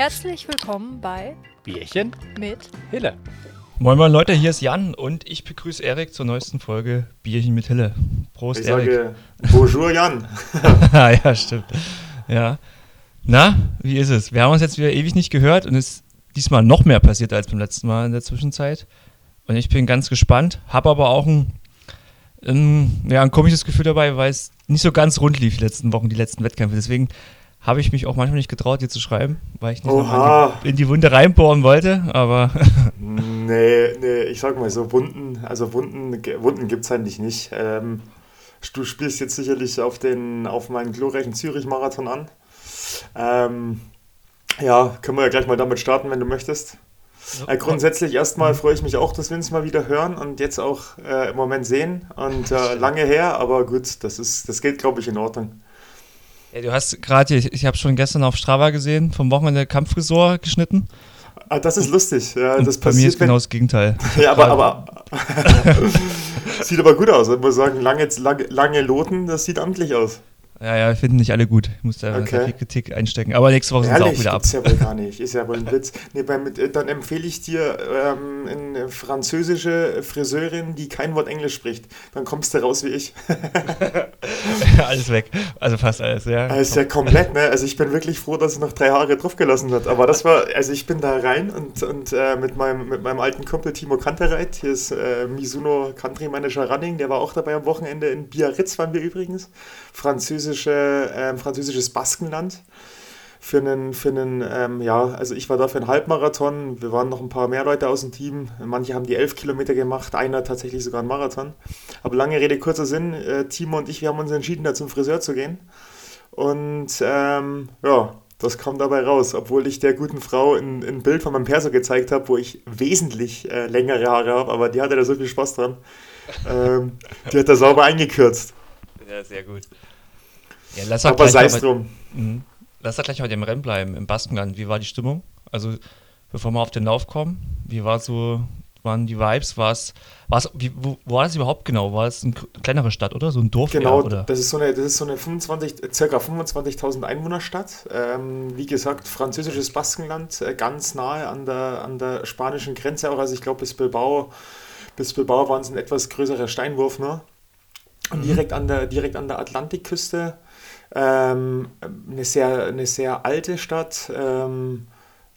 Herzlich willkommen bei Bierchen mit Hille. Moin Moin Leute, hier ist Jan und ich begrüße Erik zur neuesten Folge Bierchen mit Hille. Prost Ich Erik. sage Bonjour Jan. ja, stimmt. Ja. Na, wie ist es? Wir haben uns jetzt wieder ewig nicht gehört und es ist diesmal noch mehr passiert als beim letzten Mal in der Zwischenzeit. Und ich bin ganz gespannt, habe aber auch ein, ein, ja, ein komisches Gefühl dabei, weil es nicht so ganz rund lief die letzten Wochen, die letzten Wettkämpfe. Deswegen habe ich mich auch manchmal nicht getraut, dir zu schreiben, weil ich nicht in die, in die Wunde reinbohren wollte. Aber Nee, nee, ich sag mal so, Wunden, also Wunden, Wunden gibt es eigentlich nicht. Ähm, du spielst jetzt sicherlich auf, den, auf meinen glorreichen Zürich-Marathon an. Ähm, ja, können wir ja gleich mal damit starten, wenn du möchtest. Äh, grundsätzlich erstmal freue ich mich auch, dass wir uns mal wieder hören und jetzt auch äh, im Moment sehen. Und äh, lange her, aber gut, das, ist, das geht, glaube ich, in Ordnung. Ja, du hast gerade, ich, ich habe schon gestern auf Strava gesehen, vom Wochenende Kampffrisur geschnitten. Ah, das ist lustig. Ja, das bei mir ist genau das Gegenteil. Ja, aber, aber sieht aber gut aus. Ich muss sagen, lange, lange, lange Loten, das sieht amtlich aus. Ja, ja, finden nicht alle gut. Ich muss da Okay. viel Kritik einstecken. Aber nächste Woche sind sie auch wieder ab. gibt's ja wohl gar nicht. Ist ja wohl ein Witz. Nee, beim, äh, dann empfehle ich dir ähm, eine französische Friseurin, die kein Wort Englisch spricht. Dann kommst du raus wie ich. alles weg. Also fast alles, ja. Das ist ja komplett, ne? Also ich bin wirklich froh, dass es noch drei Haare draufgelassen hat. Aber das war, also ich bin da rein und, und äh, mit, meinem, mit meinem alten Kumpel Timo Kantereit, hier ist äh, Mizuno Country Manager Running, der war auch dabei am Wochenende in Biarritz, waren wir übrigens. Französische, ähm, französisches Baskenland. Für einen, für einen ähm, ja, also ich war da für einen Halbmarathon. Wir waren noch ein paar mehr Leute aus dem Team. Manche haben die elf Kilometer gemacht, einer tatsächlich sogar einen Marathon. Aber lange Rede, kurzer Sinn, äh, Timo und ich, wir haben uns entschieden, da zum Friseur zu gehen. Und ähm, ja, das kam dabei raus, obwohl ich der guten Frau ein, ein Bild von meinem Perso gezeigt habe, wo ich wesentlich äh, längere Haare habe, aber die hatte da so viel Spaß dran. Ähm, die hat da sauber eingekürzt. Ja, sehr gut. Ja, lass Aber gleich sei mal es drum. Mhm. Lass doch gleich mal bei dem Rennen bleiben, im Baskenland. Wie war die Stimmung? Also, bevor wir auf den Lauf kommen, wie war so, waren die Vibes? War es, es, wo, wo war das überhaupt genau? War es eine kleinere Stadt, oder? So ein Dorf Genau, eher, oder? das ist so eine, das ist so eine 25, circa 25.000 Einwohnerstadt. Ähm, wie gesagt, französisches Baskenland, äh, ganz nahe an der, an der spanischen Grenze auch. Also ich glaube, bis Bilbao, bis Bilbao waren es ein etwas größerer Steinwurf nur. Und direkt an der, direkt an der Atlantikküste. Ähm, eine, sehr, eine sehr alte Stadt. Ähm,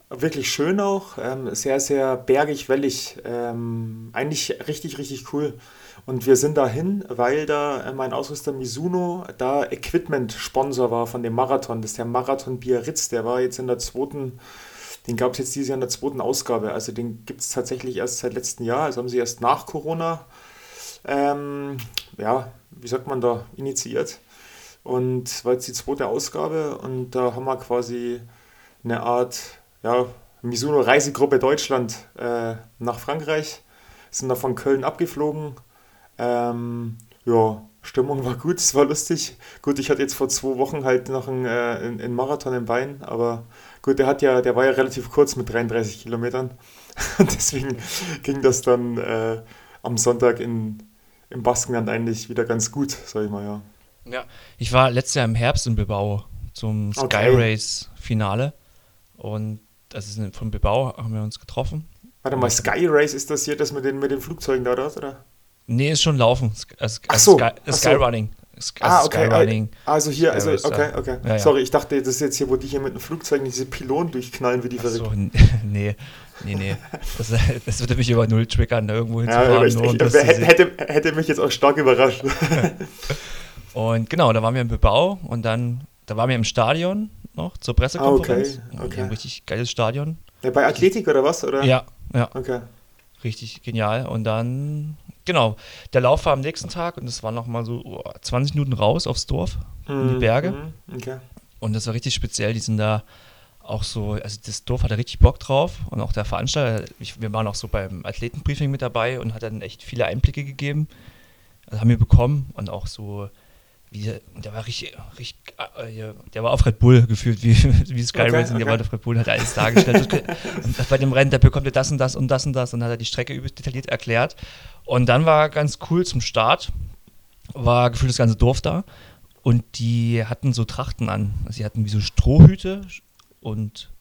wirklich schön auch. Ähm, sehr, sehr bergig, wellig. Ähm, eigentlich richtig, richtig cool. Und wir sind dahin, weil da äh, mein Ausrüster Mizuno da Equipment-Sponsor war von dem Marathon. Das ist der Marathon Biarritz. Der war jetzt in der zweiten, den gab es jetzt dieses Jahr in der zweiten Ausgabe. Also den gibt es tatsächlich erst seit letztem Jahr. Also haben sie erst nach Corona, ähm, ja, wie sagt man da, initiiert. Und war jetzt die zweite Ausgabe und da haben wir quasi eine Art, ja, Mizuno Reisegruppe Deutschland äh, nach Frankreich. Sind da von Köln abgeflogen. Ähm, ja, Stimmung war gut, es war lustig. Gut, ich hatte jetzt vor zwei Wochen halt noch einen, äh, einen Marathon im Bein, aber gut, der hat ja, der war ja relativ kurz mit 33 Kilometern. Und deswegen ging das dann äh, am Sonntag in, im Baskenland eigentlich wieder ganz gut, sag ich mal, ja. Ja. Ich war letztes Jahr im Herbst in Bilbao zum Sky Okay. Race Finale. Und das ist von Bilbao, haben wir uns getroffen. Warte mal, Sky Race ist das hier das mit den, mit den Flugzeugen da, oder? oder? Nee, ist schon Laufen. Also, Ach so, Sky, ach so. Skyrunning. Sk- Ah, also okay. Skyrunning. Also hier, Sky also, okay, ja. okay. Ja, ja. Sorry, ich dachte, das ist jetzt hier, wo die hier mit den Flugzeugen diese Pylonen durchknallen, wie die Ach so, verrückt. n- nee, nee, nee. Das, das würde mich über Null triggern, da irgendwo Ja, hinzufahren. aber ich, ich, hätte, sehen. hätte, hätte mich jetzt auch stark überrascht. Und genau, da waren wir in Bilbao und dann, da waren wir im Stadion noch zur Pressekonferenz. Ah, okay, okay. Ein richtig geiles Stadion. Ja, bei Athletik oder was? Oder? Ja, ja, Okay. richtig genial. Und dann, genau, der Lauf war am nächsten Tag und es war nochmal so oh, 20 Minuten raus aufs Dorf, in die Mhm, Berge. mhm, Okay. Und das war richtig speziell. Die sind da auch so, also das Dorf hatte richtig Bock drauf und auch der Veranstalter, ich, wir waren auch so beim Athletenbriefing mit dabei und hat dann echt viele Einblicke gegeben. Also haben wir bekommen und auch so, wie der, war richtig, richtig äh, der war auf Red Bull gefühlt, wie, wie Sky Okay, Racing, der okay. war auf Red Bull, hat alles dargestellt. und bei dem Rennen, da bekommt er das und das und das und das und hat er die Strecke übelst detailliert erklärt. Und dann war ganz cool zum Start, war gefühlt das ganze Dorf da und die hatten so Trachten an. Also sie hatten wie so Strohhüte und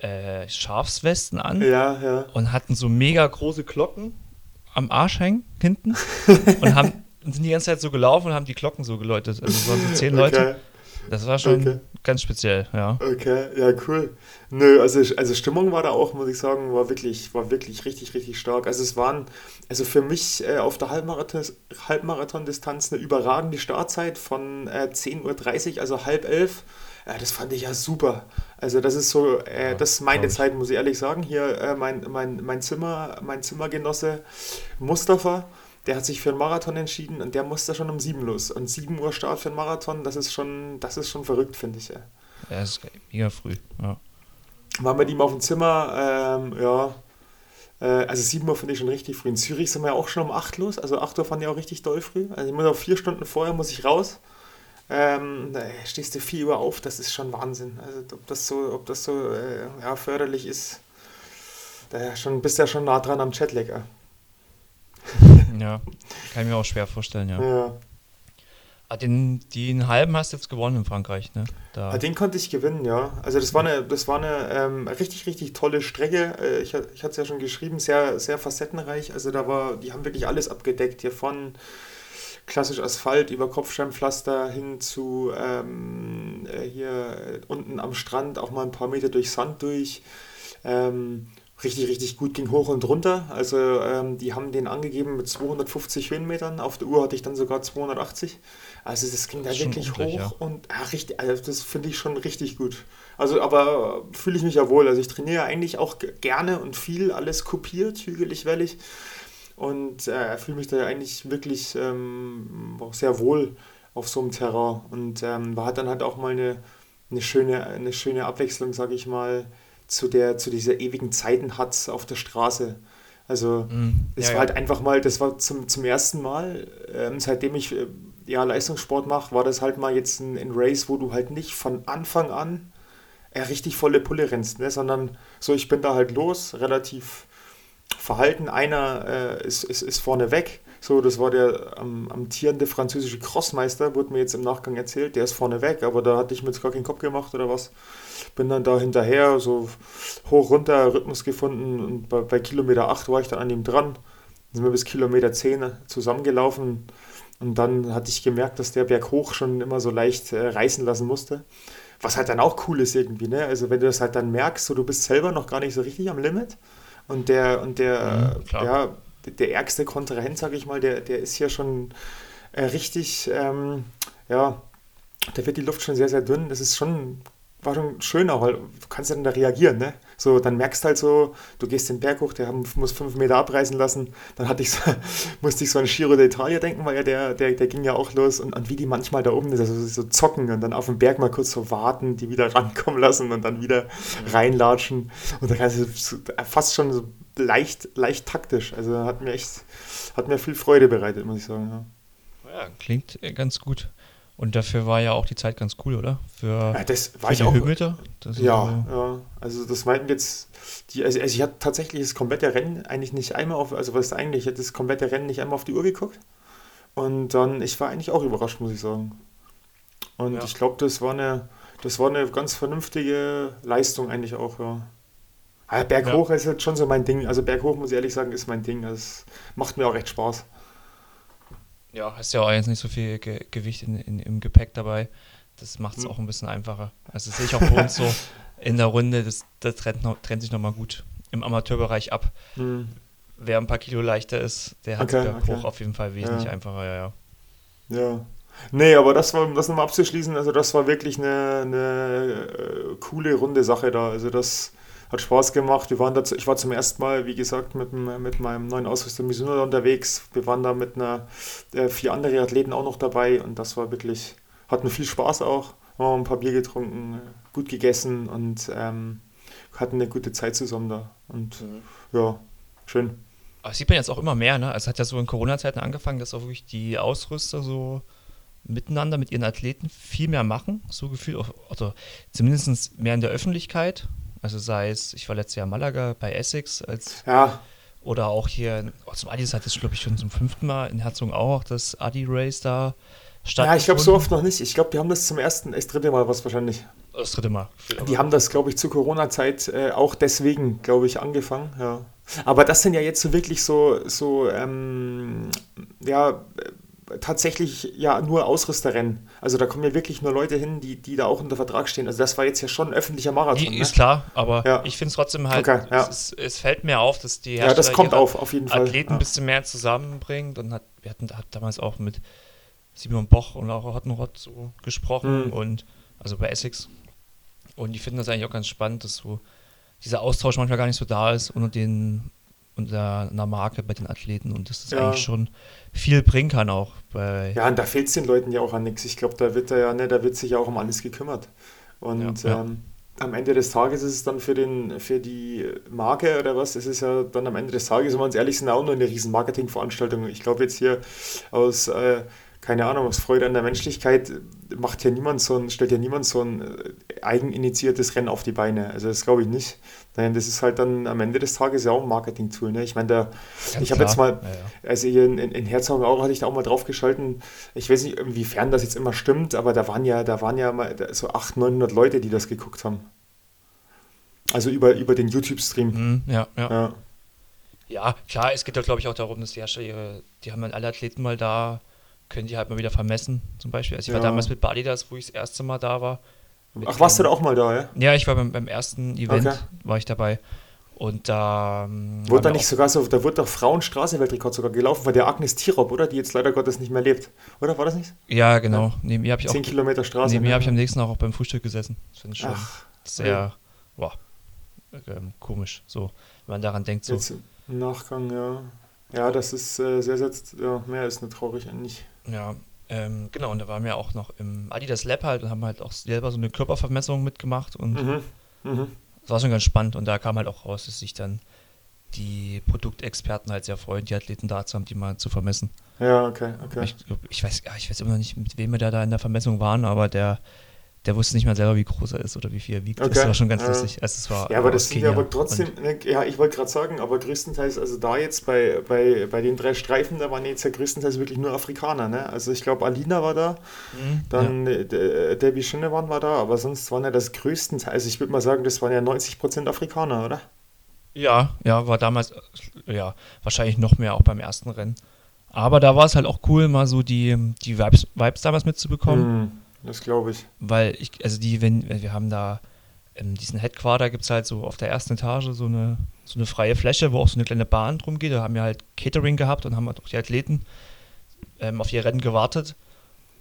äh, Schafswesten an Ja, ja. und hatten so mega große Glocken am Arsch hängen hinten und haben und sind die ganze Zeit so gelaufen und haben die Glocken so geläutet. Also es waren so zehn Leute. Okay. Das war schon Okay. ganz speziell, ja. Okay, ja, cool. Nö, also, also Stimmung war da auch, muss ich sagen, war wirklich, war wirklich richtig, richtig stark. Also es waren, also für mich äh, auf der Halbmarathon, Halbmarathon-Distanz eine überragende Startzeit von äh, 10.30 Uhr, also halb elf. Ja, das fand ich ja super. Also das ist so, äh, das ist meine. Zeit, muss ich ehrlich sagen. Hier äh, mein, mein, mein Zimmer, mein Zimmergenosse Mustafa, der hat sich für einen Marathon entschieden und der musste schon um 7 los. Und 7 Uhr Start für einen Marathon, das ist schon, das ist schon verrückt, finde ich. Ja. Ja, das ist mega früh. Ja. Waren mit ihm auf dem Zimmer, ähm, ja, äh, also 7 Uhr finde ich schon richtig früh. In Zürich sind wir ja auch schon um 8 los, also 8 Uhr fand ich auch richtig doll früh. Also ich muss auch vier Stunden vorher muss ich raus. Ähm, da stehst du 4 Uhr auf, das ist schon Wahnsinn. Also ob das so, ob das so äh, ja, förderlich ist, da schon, bist du ja schon nah dran am Jetlag. Ja. kann ich mir auch schwer vorstellen, ja. Ja. Ah, den, den halben hast du jetzt gewonnen in Frankreich, ne? Da. Ah, Den konnte ich gewinnen, ja. Also das war eine, das war eine ähm, richtig, richtig tolle Strecke. Äh, ich ich hatte es ja schon geschrieben, sehr, sehr facettenreich. Also da war, die haben wirklich alles abgedeckt. Hier von klassisch Asphalt über Kopfsteinpflaster hin zu ähm, äh, hier unten am Strand auch mal ein paar Meter durch Sand durch. Ähm, richtig, richtig gut ging hoch und runter. Also ähm, die haben den angegeben mit 250 Höhenmetern. Auf der Uhr hatte ich dann sogar 280. Also das ging da wirklich hoch ja. und ja, richtig, also das finde ich schon richtig gut. Also aber fühle ich mich ja wohl. Also ich trainiere eigentlich auch gerne und viel, alles kopiert, hügelig, wellig. Und äh, fühle mich da eigentlich wirklich ähm, auch sehr wohl auf so einem Terrain. Und ähm, war dann halt auch mal eine, eine, schöne, eine schöne Abwechslung, sage ich mal, zu, der, zu dieser ewigen Zeitenhatz auf der Straße. Also Mhm. es Ja, war ja. halt einfach mal, das war zum, zum ersten Mal, ähm, seitdem ich äh, ja, Leistungssport mache, war das halt mal jetzt ein, ein Race, wo du halt nicht von Anfang an äh, richtig volle Pulle rennst, ne? sondern so, ich bin da halt los, relativ verhalten. Einer äh, ist, ist, ist vorne weg. So, das war der am amtierende französische Crossmeister, wurde mir jetzt im Nachgang erzählt, der ist vorne weg, aber da hatte ich mir jetzt gar keinen Kopf gemacht oder was. Bin dann da hinterher, so hoch runter, Rhythmus gefunden und bei, bei Kilometer 8 war ich dann an ihm dran. Dann sind wir bis Kilometer 10 zusammengelaufen und dann hatte ich gemerkt, dass der Berg hoch schon immer so leicht äh, reißen lassen musste. Was halt dann auch cool ist irgendwie, ne? Also wenn du das halt dann merkst, so du bist selber noch gar nicht so richtig am Limit und der und der Mhm, ja der ärgste Kontrahent, sag ich mal, der der ist hier schon äh, richtig ähm, ja, da wird die Luft schon sehr sehr dünn. Das ist schon war schon schöner, weil du kannst ja dann da reagieren, ne? So, dann merkst halt so, du gehst den Berg hoch, der haben- muss fünf Meter abreißen lassen. Dann hatte ich so, musste ich so an Giro d'Italia denken, weil ja der, der, der ging ja auch los und, und wie die manchmal da oben also so zocken und dann auf dem Berg mal kurz so warten, die wieder rankommen lassen und dann wieder reinlatschen. Und da kannst du so, fast schon so leicht, leicht taktisch. Also hat mir echt, hat mir viel Freude bereitet, muss ich sagen. Ja. Ja, klingt äh, ganz gut. Und dafür war ja auch die Zeit ganz cool, oder? Für, Ja, das war für ich die auch. Höhenmeter? Das ist Ja, so- ja, also das meinten jetzt, die, also, also ich hatte tatsächlich das komplette Rennen eigentlich nicht einmal auf, also was ist eigentlich, ich hatte das komplette Rennen nicht einmal auf die Uhr geguckt. Und dann, ich war eigentlich auch überrascht, muss ich sagen. Und Ja. ich glaube, das war eine, das war eine ganz vernünftige Leistung eigentlich auch, ja. Aber Berghoch ist jetzt schon so mein Ding. Also Berghoch, muss ich ehrlich sagen, ist mein Ding. Das macht mir auch echt Spaß. Ja, hast ja auch jetzt nicht so viel Ge Gewicht in, in, im Gepäck dabei. Das macht es Hm. auch ein bisschen einfacher. Also sehe ich auch bei uns so in der Runde, das, das trennt, noch, trennt sich nochmal gut im Amateurbereich ab. Hm. Wer ein paar Kilo leichter ist, der hat Okay, berghoch okay. auf jeden Fall wesentlich Ja. einfacher, ja, ja. Ja. Nee, aber das war, um das nochmal abzuschließen, also das war wirklich eine, eine äh, coole, runde Sache da. Also das hat Spaß gemacht. Wir waren dazu, ich war zum ersten Mal, wie gesagt, mit, mit meinem neuen Ausrüster Mizuno da unterwegs. Wir waren da mit einer, äh, vier andere Athleten auch noch dabei und das war wirklich, hatten viel Spaß auch. Haben ein paar Bier getrunken, äh, gut gegessen und ähm, hatten eine gute Zeit zusammen da. Und ja, schön. Aber das sieht man jetzt auch immer mehr, ne? Also es hat ja so in Corona-Zeiten angefangen, dass auch wirklich die Ausrüster so miteinander mit ihren Athleten viel mehr machen, so gefühlt, oder zumindest mehr in der Öffentlichkeit. Also sei es, ich war letztes Jahr in Malaga bei Essex als Ja, Oder auch hier, oh, zum Adi hat es, glaube ich, schon zum fünften Mal in Herzogenaurach das Adi-Race da stattgefunden. ja ich glaube so oft noch nicht. Ich glaube, die haben das zum ersten, das dritte Mal was wahrscheinlich. Das dritte Mal. Die haben das, glaube ich, zur Corona-Zeit äh, auch deswegen, glaube ich, angefangen. Ja. Aber das sind ja jetzt so wirklich so, so ähm, ja, tatsächlich ja nur Ausrüsterrennen. Also da kommen ja wirklich nur Leute hin, die, die da auch unter Vertrag stehen. Also das war jetzt ja schon ein öffentlicher Marathon. Die, ne? Ist klar, aber ja. ich finde es trotzdem halt, okay, ja. es, es, fällt mir auf, dass die Hersteller ja, das kommt auf, auf jeden Fall. Athleten ein bisschen mehr zusammenbringt und hat, wir hatten hat damals auch mit Simon Boch und Laura Hottenrott so gesprochen mhm. und also bei Essex. Und die finden das eigentlich auch ganz spannend, dass so dieser Austausch manchmal gar nicht so da ist unter den unter einer Marke bei den Athleten und dass das ja. eigentlich schon viel bringen kann auch. Bei ja, und da fehlt es den Leuten ja auch an nichts. Ich glaube, da wird er ja, ne, da wird sich ja auch um alles gekümmert. Und ja, ähm, am Ende des Tages ist es dann für, den, für die Marke oder was, es ist ja dann am Ende des Tages, wenn wir uns ehrlich sind, auch nur eine riesen Marketingveranstaltung. Ich glaube jetzt hier aus äh, keine Ahnung, aus Freude an der Menschlichkeit macht ja niemand so ein, stellt ja niemand so ein äh, eigeninitiiertes Rennen auf die Beine. Also das glaube ich nicht. Nein, das ist halt dann am Ende des Tages ja auch ein Marketing-Tool. Ne? Ich meine, da, ich habe jetzt mal, ja, ja. also hier in, in Herzogenaurach hatte ich da auch mal drauf geschalten. Ich weiß nicht, inwiefern das jetzt immer stimmt, aber da waren ja, da waren ja mal so 800, 900 Leute, die das geguckt haben. Also über, über den YouTube-Stream. Mhm, ja, ja, ja. Ja, klar, es geht doch, glaube ich, auch darum, dass die Hersteller ihre, die haben dann alle Athleten mal da können die halt mal wieder vermessen, zum Beispiel. Also ich war damals mit Badidas, wo ich das erste Mal da war. Ach, warst du da auch mal da, ja? Ja, ich war beim, beim ersten Event, okay. war ich dabei. Und da. Ähm, wurde da nicht sogar so, da wurde doch Frauenstraße-Weltrekord sogar gelaufen von der Agnes Tirop, oder? Die jetzt leider Gottes nicht mehr lebt. Oder war das nicht? Ja, genau. Ja. Neben ihr habe ich auch. 10 Kilometer Straße. Neben mir habe ich am nächsten auch beim Frühstück gesessen. Das finde ich schon Ach, sehr, ja. boah, ähm, komisch, so, wenn man daran denkt. So. Jetzt im Nachgang, ja. Ja, das ist äh, sehr, sehr, ja, mehr ist eine traurig eigentlich. Ja, ähm, genau, und da waren wir auch noch im Adidas Lab halt und haben halt auch selber so eine Körpervermessung mitgemacht und mhm. Mhm. das war schon ganz spannend und da kam halt auch raus, dass sich dann die Produktexperten halt sehr freuen, die Athleten da zu haben, die mal zu vermessen. Ja, okay, okay. Ich, ich, weiß, ich weiß immer noch nicht, mit wem wir da, da in der Vermessung waren, aber der der wusste nicht mal selber, wie groß er ist oder wie viel er wiegt. Okay. Das war schon ganz ja. lustig. Also es war, ja, aber das sind ja aber trotzdem, ne, ja, ich wollte gerade sagen, aber größtenteils, also da jetzt bei, bei, bei den drei Streifen, da waren jetzt ja größtenteils wirklich nur Afrikaner. Ne? Also ich glaube, Alina war da, mhm, dann ja. Äh, Debbie Schinnewan war da, aber sonst waren ja das größtenteils, also ich würde mal sagen, das waren ja 90% Afrikaner, oder? Ja, ja, war damals, ja, wahrscheinlich noch mehr auch beim ersten Rennen. Aber da war es halt auch cool, mal so die, die Vibes, Vibes damals mitzubekommen. Mhm das glaube ich. Weil ich, also die, wenn, wir haben da in diesem Headquarter gibt es halt so auf der ersten Etage so eine, so eine freie Fläche, wo auch so eine kleine Bahn drum geht. Da haben wir halt Catering gehabt und haben halt auch die Athleten ähm, auf ihr Rennen gewartet.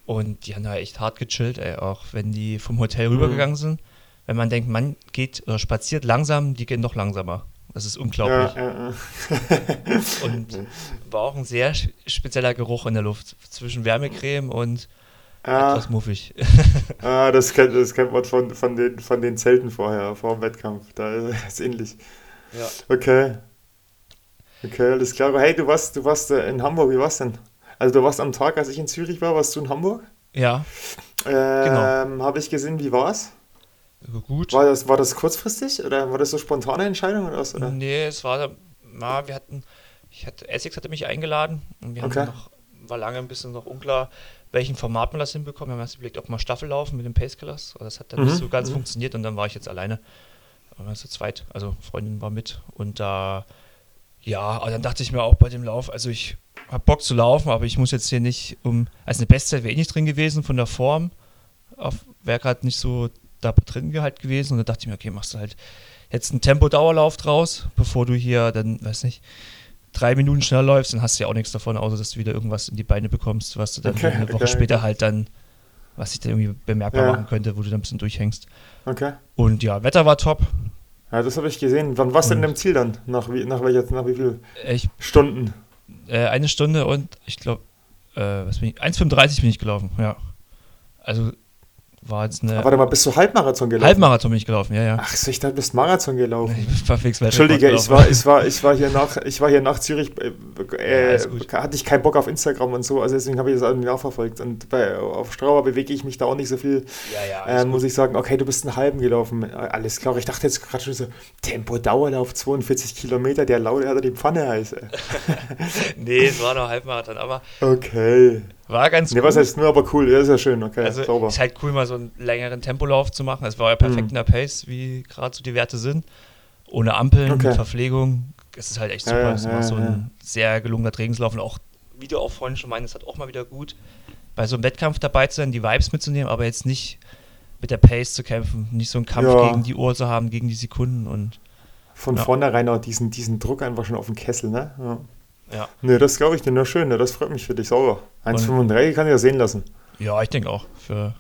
Und die haben da echt hart gechillt, ey, auch wenn die vom Hotel mhm. rübergegangen sind. Wenn man denkt, man geht oder spaziert langsam, die gehen noch langsamer. Das ist unglaublich. Ja, ja, ja. und war auch ein sehr spezieller Geruch in der Luft zwischen Wärmecreme und Ah, etwas muffig. ah, das kennt, das kennt man von, von, den, von den Zelten vorher, vor dem Wettkampf. Da ist es ähnlich. Ja. Okay. Okay, alles klar. Aber hey, du warst, du warst äh, in Hamburg, wie war's denn? Also du warst am Tag, als ich in Zürich war, warst du in Hamburg? Ja. Ähm, genau. Habe ich gesehen, wie war's? Gut. War das, war das kurzfristig oder war das so spontane Entscheidung oder was? Oder? Nee, es war, na, wir hatten, ich hatte, Essex hatte mich eingeladen und wir okay. noch, war lange ein bisschen noch unklar, welchen Format man das hinbekommt. Wir haben erst überlegt, ob man Staffel laufen mit dem Pace Killers. Aber das hat dann mhm. nicht so ganz mhm. funktioniert und dann war ich jetzt alleine. Aber zu zweit, also Freundin war mit. Und da, ja, aber dann dachte ich mir auch bei dem Lauf, also ich habe Bock zu laufen, aber ich muss jetzt hier nicht um, also eine Bestzeit wäre eh nicht drin gewesen von der Form. Wäre gerade nicht so da drin halt gewesen. Und dann dachte ich mir, okay, machst du halt jetzt einen Tempo-Dauerlauf draus, bevor du hier dann, weiß nicht, drei Minuten schneller läufst, dann hast du ja auch nichts davon, außer dass du wieder irgendwas in die Beine bekommst, was du dann okay, eine Woche okay, später halt dann, was sich dann irgendwie bemerkbar ja. machen könnte, wo du dann ein bisschen durchhängst. Okay. Und ja, Wetter war top. Ja, das habe ich gesehen. Wann warst du denn im Ziel dann? Nach wie, nach welcher, nach wie viel ich, Stunden? Äh, eine Stunde und ich glaube, äh, 1,35 bin ich gelaufen, ja. Also war jetzt eine. warte mal, bist du Halbmarathon gelaufen? Halbmarathon bin ich gelaufen, ja, ja. Ach, so, ich dachte, du bist Marathon gelaufen. Ich Entschuldige, ich war, ich, war, ich, war hier nach, ich war hier nach Zürich, äh, ja, hatte ich keinen Bock auf Instagram und so, also deswegen habe ich das irgendwie nachverfolgt. Und bei, auf Strauer bewege ich mich da auch nicht so viel. Ja, ja. Äh, muss ich sagen, okay, du bist einen halben gelaufen. Alles klar. Ich dachte jetzt gerade schon so, Tempo-Dauerlauf 42 Kilometer, der hat die Pfanne heißt. nee, es war noch Halbmarathon, aber. Okay. War ganz nee, cool. was heißt nur, aber cool, ja, ist ja schön, okay, also sauber. Ist halt cool, mal so einen längeren Tempolauf zu machen. Es war ja perfekt mhm. in der Pace, wie gerade so die Werte sind. Ohne Ampeln, okay. Verpflegung. Es ist halt echt super. Ja, es ist ja, so ein ja. sehr gelungener Trainingslauf und auch, wie du auch vorhin schon meinst, hat auch mal wieder gut, bei so einem Wettkampf dabei zu sein, die Vibes mitzunehmen, aber jetzt nicht mit der Pace zu kämpfen, nicht so einen Kampf gegen die Uhr zu haben, gegen die Sekunden und von vornherein auch diesen, diesen Druck einfach schon auf den Kessel, ne? Ja. Ja. Ne, das glaube ich dir nur schön, ne? das freut mich für dich sauber. 1,35 kann ich ja sehen lassen. Ja, ich denke auch. Für,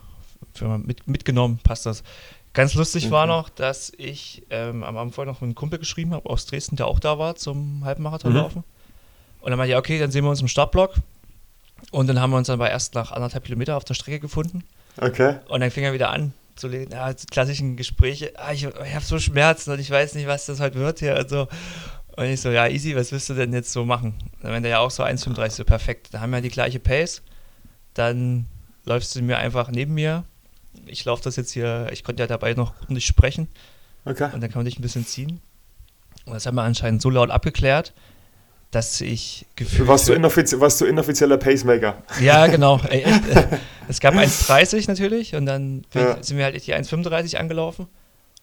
für mit, mitgenommen passt das. Ganz lustig mhm. war noch, dass ich ähm, am Abend vorher noch mit einem Kumpel geschrieben habe aus Dresden, der auch da war zum Halbmarathon mhm. laufen. Und dann meinte ich, okay, dann sehen wir uns im Startblock. Und dann haben wir uns dann bei erst nach anderthalb Kilometer auf der Strecke gefunden. Okay. Und dann fing er wieder an zu lesen, ja, klassischen Gespräche, ah, ich, ich habe so Schmerzen und ich weiß nicht, was das heute wird hier. Also, und ich so, ja, easy, was willst du denn jetzt so machen? Dann meinte er ja auch so 1,35, so perfekt. Da haben wir die gleiche Pace. Dann läufst du mir einfach neben mir. Ich laufe das jetzt hier, ich konnte ja dabei noch gut nicht sprechen. Okay. Und dann kann man dich ein bisschen ziehen. Und das haben wir anscheinend so laut abgeklärt, dass ich gefühlt. Warst du, inoffizie warst du inoffizieller Pacemaker? Ja, genau. Es gab 1,30 natürlich und dann ja. sind wir halt die 1,35 angelaufen.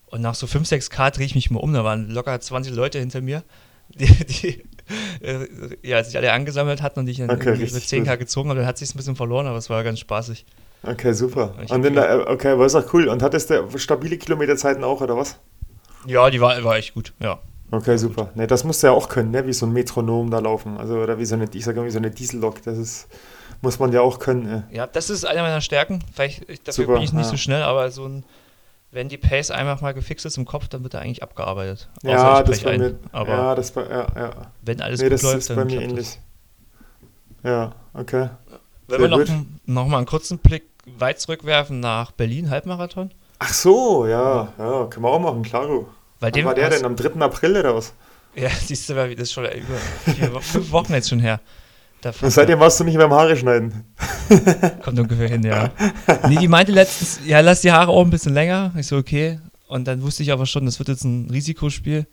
Und nach so 5, 6 K drehe ich mich mal um. Da waren locker 20 Leute hinter mir die, die äh, ja, sich alle angesammelt hatten und ich dann okay, mit 10k gut. gezogen habe, dann hat sich ein bisschen verloren, aber es war ganz spaßig. Okay, super. Und in der, okay, war es auch cool. Und hattest du stabile Kilometerzeiten auch, oder was? Ja, die war, war echt gut, ja. Okay, super. Ne, das musst du ja auch können, ne? wie so ein Metronom da laufen. Also, oder wie so eine, ich sage wie so eine Diesellok. Das ist, muss man ja auch können. Ne? Ja, das ist eine meiner Stärken. Vielleicht, dafür super, bin ich nicht ja. so schnell, aber so ein wenn die Pace einfach mal gefixt ist im Kopf, dann wird er eigentlich abgearbeitet. Ja, das bei mir, Aber ja, das bei, ja, ja. wenn alles nee, gut läuft, ist dann bei mir ähnlich. Das. Ja, okay. Wenn Sehr wir noch, noch mal einen kurzen Blick weit zurückwerfen nach Berlin, Halbmarathon. Ach so, ja, ja, können wir auch machen, klaro. Weil Wann war der denn? Am 3. April oder was? Ja, siehst du mal, das ist schon über vier, fünf Wochen jetzt schon her. Seitdem warst du nicht mehr im Haare schneiden. Kommt ungefähr hin, ja. Nee, die meinte letztens, ja, lass die Haare auch ein bisschen länger. Ich so, okay. Und dann wusste ich aber schon, das wird jetzt ein Risikospiel.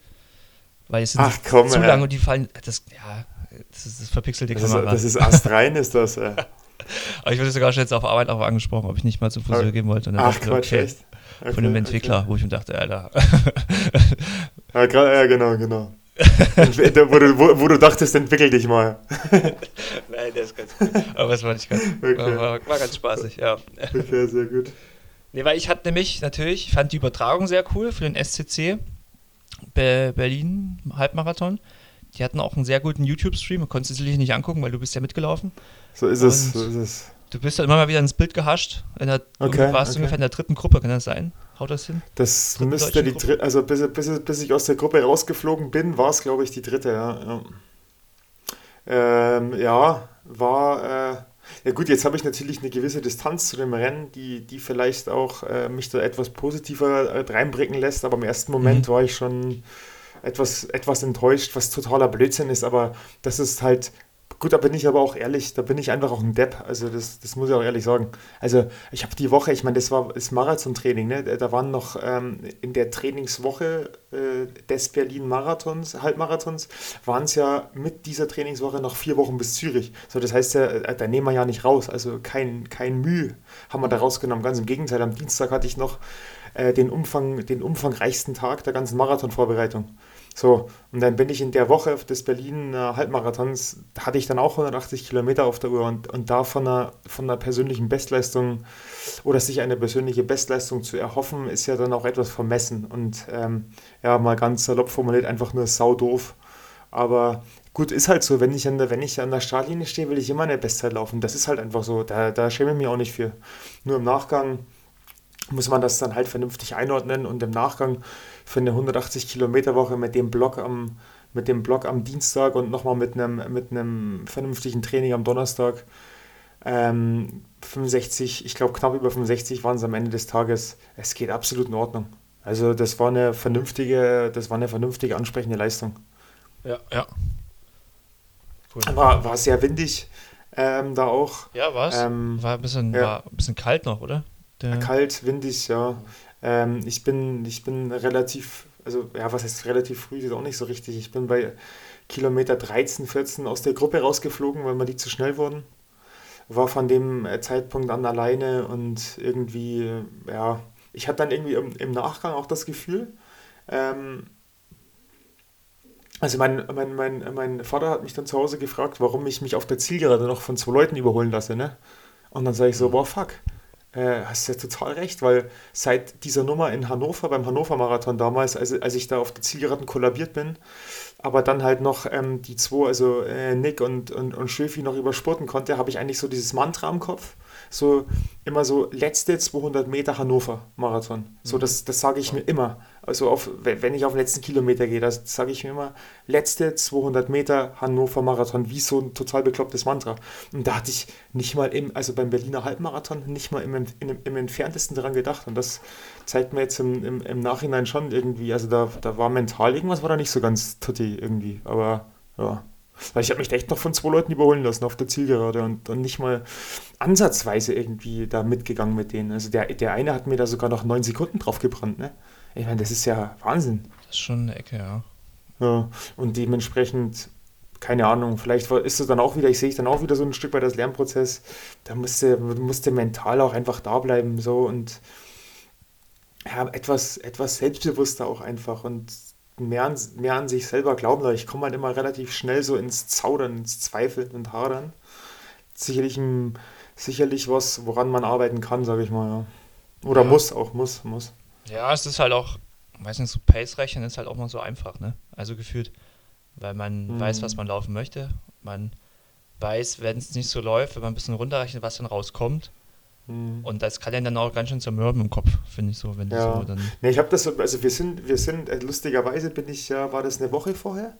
Weil es sind Ach, komm, zu lang und die fallen, das, ja, das ist das verpixelte das Kamera. Ist, das ist astrein, ist das, ja. Aber ich wurde sogar schon jetzt auf Arbeit auch angesprochen, ob ich nicht mal zum Friseur gehen wollte. Ach, Quatsch, okay, echt? Okay, von einem Entwickler, okay. wo ich mir dachte, Alter. ja, ja, genau, genau wo, du, wo, wo, du dachtest, entwickel dich mal. Nein, der ist ganz gut. Aber das war nicht ganz, okay. war, war, ganz spaßig, ja. Okay, sehr gut. Nee, weil ich hatte nämlich natürlich, ich fand die Übertragung sehr cool für den SCC Be Berlin Halbmarathon. Die hatten auch einen sehr guten YouTube-Stream, konntest du sicherlich nicht angucken, weil du bist ja mitgelaufen. So ist es, so ist es. Du bist dann immer mal wieder ins Bild gehascht. In der, okay, warst okay. ungefähr in der dritten Gruppe, kann das sein? Haut das hin? Das Dritten müsste die dritte, also bis, bis, bis ich aus der Gruppe rausgeflogen bin, war es, glaube ich, die dritte, ja. Ja, ähm, ja war. Äh, ja gut, jetzt habe ich natürlich eine gewisse Distanz zu dem Rennen, die, die vielleicht auch äh, mich da etwas positiver äh, reinbringen lässt, aber im ersten Moment mhm. war ich schon etwas, etwas enttäuscht, was totaler Blödsinn ist, aber das ist halt Gut, da bin ich aber auch ehrlich, da bin ich einfach auch ein Depp. Also das, das muss ich auch ehrlich sagen. Also ich habe die Woche, ich meine, das war das Marathontraining, ne? Da waren noch ähm, in der Trainingswoche äh, des Berlin-Marathons, Halbmarathons, waren es ja mit dieser Trainingswoche noch vier Wochen bis Zürich. So, das heißt ja, äh, da nehmen wir ja nicht raus. Also kein, kein Mühe haben wir da rausgenommen. Ganz im Gegenteil, am Dienstag hatte ich noch äh, den, Umfang, den umfangreichsten Tag der ganzen Marathonvorbereitung. So, und dann bin ich in der Woche des Berlin Halbmarathons, hatte ich dann auch 180 Kilometer auf der Uhr und, und da von einer, von einer persönlichen Bestleistung oder sich eine persönliche Bestleistung zu erhoffen, ist ja dann auch etwas vermessen und ähm, ja, mal ganz salopp formuliert, einfach nur saudoof. Aber gut, ist halt so, wenn ich an der, wenn ich an der Startlinie stehe, will ich immer eine Bestzeit laufen. Das ist halt einfach so, da, da schäme ich mich auch nicht für. Nur im Nachgang muss man das dann halt vernünftig einordnen und im Nachgang für eine 180 Kilometer Woche mit dem Block am, mit dem Block am Dienstag und nochmal mit einem, mit einem vernünftigen Training am Donnerstag. Ähm, 65, ich glaube knapp über 65 waren es am Ende des Tages. Es geht absolut in Ordnung. Also das war eine vernünftige, das war eine vernünftige ansprechende Leistung. Ja, ja. Cool. War, war sehr windig ähm, da auch. Ja, war ähm, war, ein bisschen, ja. war ein bisschen kalt noch, oder? Der kalt, windig, ja. Ähm, ich, bin, ich bin relativ, also ja, was heißt relativ früh, ist auch nicht so richtig. Ich bin bei Kilometer 13, 14 aus der Gruppe rausgeflogen, weil wir die zu schnell wurden. war von dem äh, Zeitpunkt an alleine und irgendwie, äh, ja, ich hatte dann irgendwie im, im Nachgang auch das Gefühl, ähm, also mein, mein, mein, mein Vater hat mich dann zu Hause gefragt, warum ich mich auf der Zielgerade noch von zwei Leuten überholen lasse, ne? Und dann sage ich so, boah, fuck, äh, hast ja total recht, weil seit dieser Nummer in Hannover, beim Hannover-Marathon damals, als, als ich da auf der Zielgeraden kollabiert bin, aber dann halt noch ähm, die zwei, also äh, Nick und, und, und Schöfi noch überspurten konnte, habe ich eigentlich so dieses Mantra im Kopf. So immer so letzte 200 Meter Hannover Marathon. So, mhm. das, das sage ich mir immer. Also auf, wenn ich auf den letzten Kilometer gehe, das sage ich mir immer, letzte 200 Meter Hannover Marathon, wie so ein total beklopptes Mantra. Und da hatte ich nicht mal im, also beim Berliner Halbmarathon, nicht mal im, im, im entferntesten daran gedacht. Und das zeigt mir jetzt im, im, im Nachhinein schon irgendwie, also da, da war mental irgendwas, war da nicht so ganz tutti irgendwie. Aber ja. Weil ich habe mich echt noch von zwei Leuten überholen lassen auf der Zielgerade und, und nicht mal ansatzweise irgendwie da mitgegangen mit denen. Also der, der eine hat mir da sogar noch neun Sekunden drauf gebrannt, ne? Ich meine, das ist ja Wahnsinn. Das ist schon eine Ecke, ja. Ja, und dementsprechend, keine Ahnung, vielleicht ist es dann auch wieder, ich sehe dann auch wieder so ein Stück bei das Lernprozess, da musste, musste mental auch einfach da bleiben, so und ja, etwas, etwas selbstbewusster auch einfach und mehr an, mehr an sich selber glauben. Ich komme halt immer relativ schnell so ins Zaudern, ins Zweifeln und Hadern. Sicherlich, ein, sicherlich was, woran man arbeiten kann, sage ich mal. Ja. Oder ja. muss, auch muss, muss. Ja, es ist halt auch, weiß nicht, so Pace-Rechnen ist halt auch mal so einfach, ne? Also gefühlt, weil man mhm. weiß, was man laufen möchte. Man weiß, wenn es nicht so läuft, wenn man ein bisschen runterrechnet, was dann rauskommt. Mhm. Und das kann ja dann auch ganz schön zermürben im Kopf, finde ich so, wenn ja. so dann. Nee, ich habe das, also wir sind, wir sind, äh, lustigerweise bin ich ja, war das eine Woche vorher?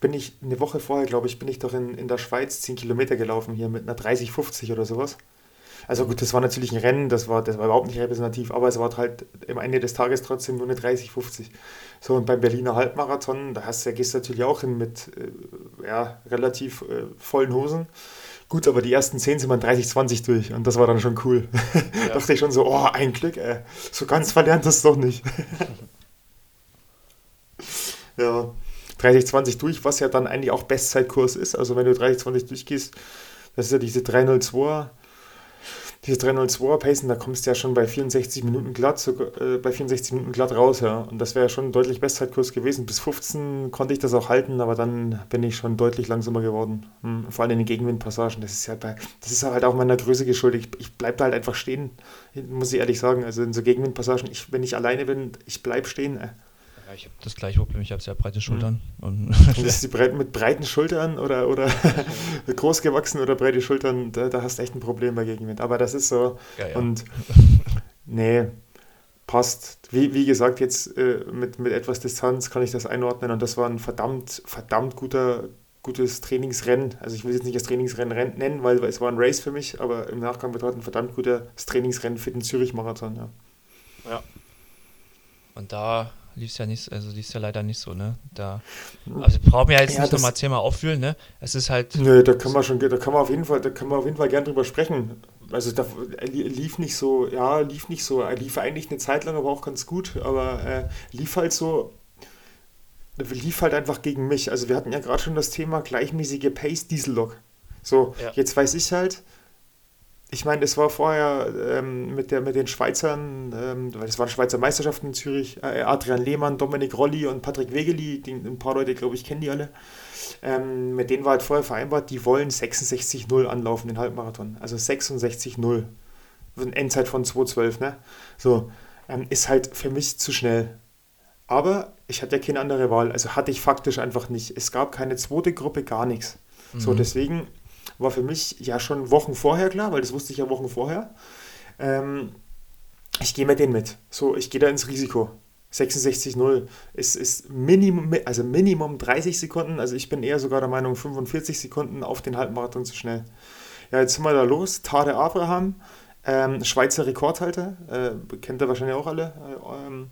Bin ich, eine Woche vorher, glaube ich, bin ich doch in, in der Schweiz 10 Kilometer gelaufen hier mit einer 30, 50 oder sowas. Also gut, das war natürlich ein Rennen, das war, das war überhaupt nicht repräsentativ, aber es war halt am Ende des Tages trotzdem nur eine 30, 50. So, und beim Berliner Halbmarathon, da hast du, gehst du natürlich auch hin mit äh, ja, relativ äh, vollen Hosen. Gut, aber die ersten 10 sind man 30, 20 durch und das war dann schon cool. Ja. dachte ich schon so, oh, ein Glück, ey. So ganz verlernt das doch nicht. ja, 30, 20 durch, was ja dann eigentlich auch Bestzeitkurs ist. Also wenn du 30, 20 durchgehst, das ist ja diese 302 diese 302er Pacen, da kommst du ja schon bei 64 Minuten glatt, sogar, äh, bei 64 Minuten glatt raus, ja. Und das wäre schon ein deutlich Bestzeitkurs gewesen. Bis 15 konnte ich das auch halten, aber dann bin ich schon deutlich langsamer geworden. Hm. Vor allem in den Gegenwindpassagen. Das ist ja bei, das ist halt auch meiner Größe geschuldet. Ich, ich bleibe da halt einfach stehen, muss ich ehrlich sagen. Also in so Gegenwindpassagen, ich, wenn ich alleine bin, ich bleibe stehen. Äh. Ja, ich habe das gleiche Problem, ich habe sehr breite Schultern. Mhm. Und das ist die breit, mit breiten Schultern oder, oder groß gewachsen oder breite Schultern, da, da hast du echt ein Problem bei Gegenwind. Aber das ist so. Ja, ja. Und nee, passt. Wie, wie gesagt, jetzt äh, mit, mit etwas Distanz kann ich das einordnen und das war ein verdammt, verdammt guter, gutes Trainingsrennen. Also ich will es jetzt nicht das Trainingsrennen nennen, weil, weil es war ein Race für mich, aber im Nachgang betrachtet ein verdammt gutes Trainingsrennen für den Zürich-Marathon. Ja. ja. Und da lief es ja nicht, also lief ja leider nicht so, ne? Da, also brauchen wir jetzt ja, nicht nochmal zehnmal auffühlen, ne? Es ist halt. Nö, da kann man schon, da kann man auf jeden Fall, da kann man auf jeden Fall gern drüber sprechen. Also da lief nicht so, ja, lief nicht so, er lief eigentlich eine Zeit lang, aber auch ganz gut, aber äh, lief halt so, lief halt einfach gegen mich. Also wir hatten ja gerade schon das Thema gleichmäßige Pace Diesellok. So, ja. jetzt weiß ich halt, ich meine, es war vorher ähm, mit, der, mit den Schweizern, ähm, das waren Schweizer Meisterschaften in Zürich, äh, Adrian Lehmann, Dominik Rolli und Patrick Wegeli, die, ein paar Leute, glaube ich, kennen die alle. Ähm, mit denen war halt vorher vereinbart, die wollen 66-0 anlaufen, den Halbmarathon. Also 66-0. Endzeit von 2.12, ne? So, ähm, ist halt für mich zu schnell. Aber ich hatte ja keine andere Wahl. Also hatte ich faktisch einfach nicht. Es gab keine zweite Gruppe, gar nichts. Mhm. So, deswegen war für mich ja schon Wochen vorher klar, weil das wusste ich ja Wochen vorher. Ähm, ich gehe mit denen mit. So, ich gehe da ins Risiko. 66-0 ist, ist Minimum, also Minimum 30 Sekunden. Also ich bin eher sogar der Meinung 45 Sekunden auf den Halbmarathon zu schnell. Ja, jetzt sind wir da los. Tade Abraham, ähm, Schweizer Rekordhalter, äh, kennt ihr wahrscheinlich auch alle. Äh, ähm,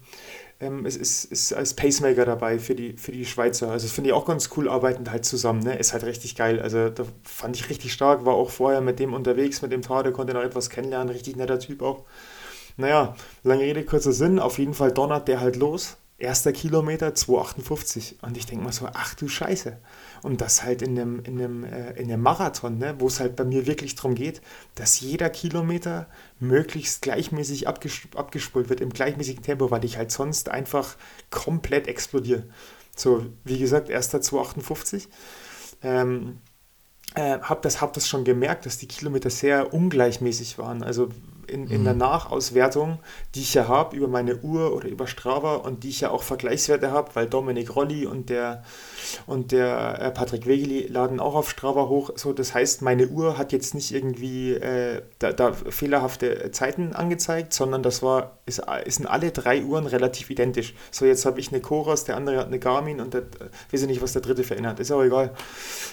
ähm, ist, ist, ist als Pacemaker dabei für die, für die Schweizer. Also das finde ich auch ganz cool, arbeiten halt zusammen. Ne? Ist halt richtig geil. Also da fand ich richtig stark, war auch vorher mit dem unterwegs, mit dem Tade, konnte noch etwas kennenlernen, richtig netter Typ auch. Naja, lange Rede, kurzer Sinn, auf jeden Fall donnert der halt los. Erster Kilometer 2,58. Und ich denke mal so, ach du Scheiße. Und das halt in einem, in einem, äh, in einem Marathon, ne, wo es halt bei mir wirklich darum geht, dass jeder Kilometer möglichst gleichmäßig abges abgespult wird, im gleichmäßigen Tempo, weil ich halt sonst einfach komplett explodiere. So, wie gesagt, erster 2,58. Ähm, äh, habe das, hab das schon gemerkt, dass die Kilometer sehr ungleichmäßig waren. Also in, in der mhm. Nachauswertung, die ich ja habe über meine Uhr oder über Strava und die ich ja auch Vergleichswerte habe, weil Dominik Rolli und der, und der äh, Patrick Wegeli laden auch auf Strava hoch. So, das heißt, meine Uhr hat jetzt nicht irgendwie äh, da, da, fehlerhafte Zeiten angezeigt, sondern das war, ist, sind alle drei Uhren relativ identisch. So, jetzt habe ich eine Coros, der andere hat eine Garmin und der, äh, weiß ich nicht, was der dritte verändert. Ist auch egal.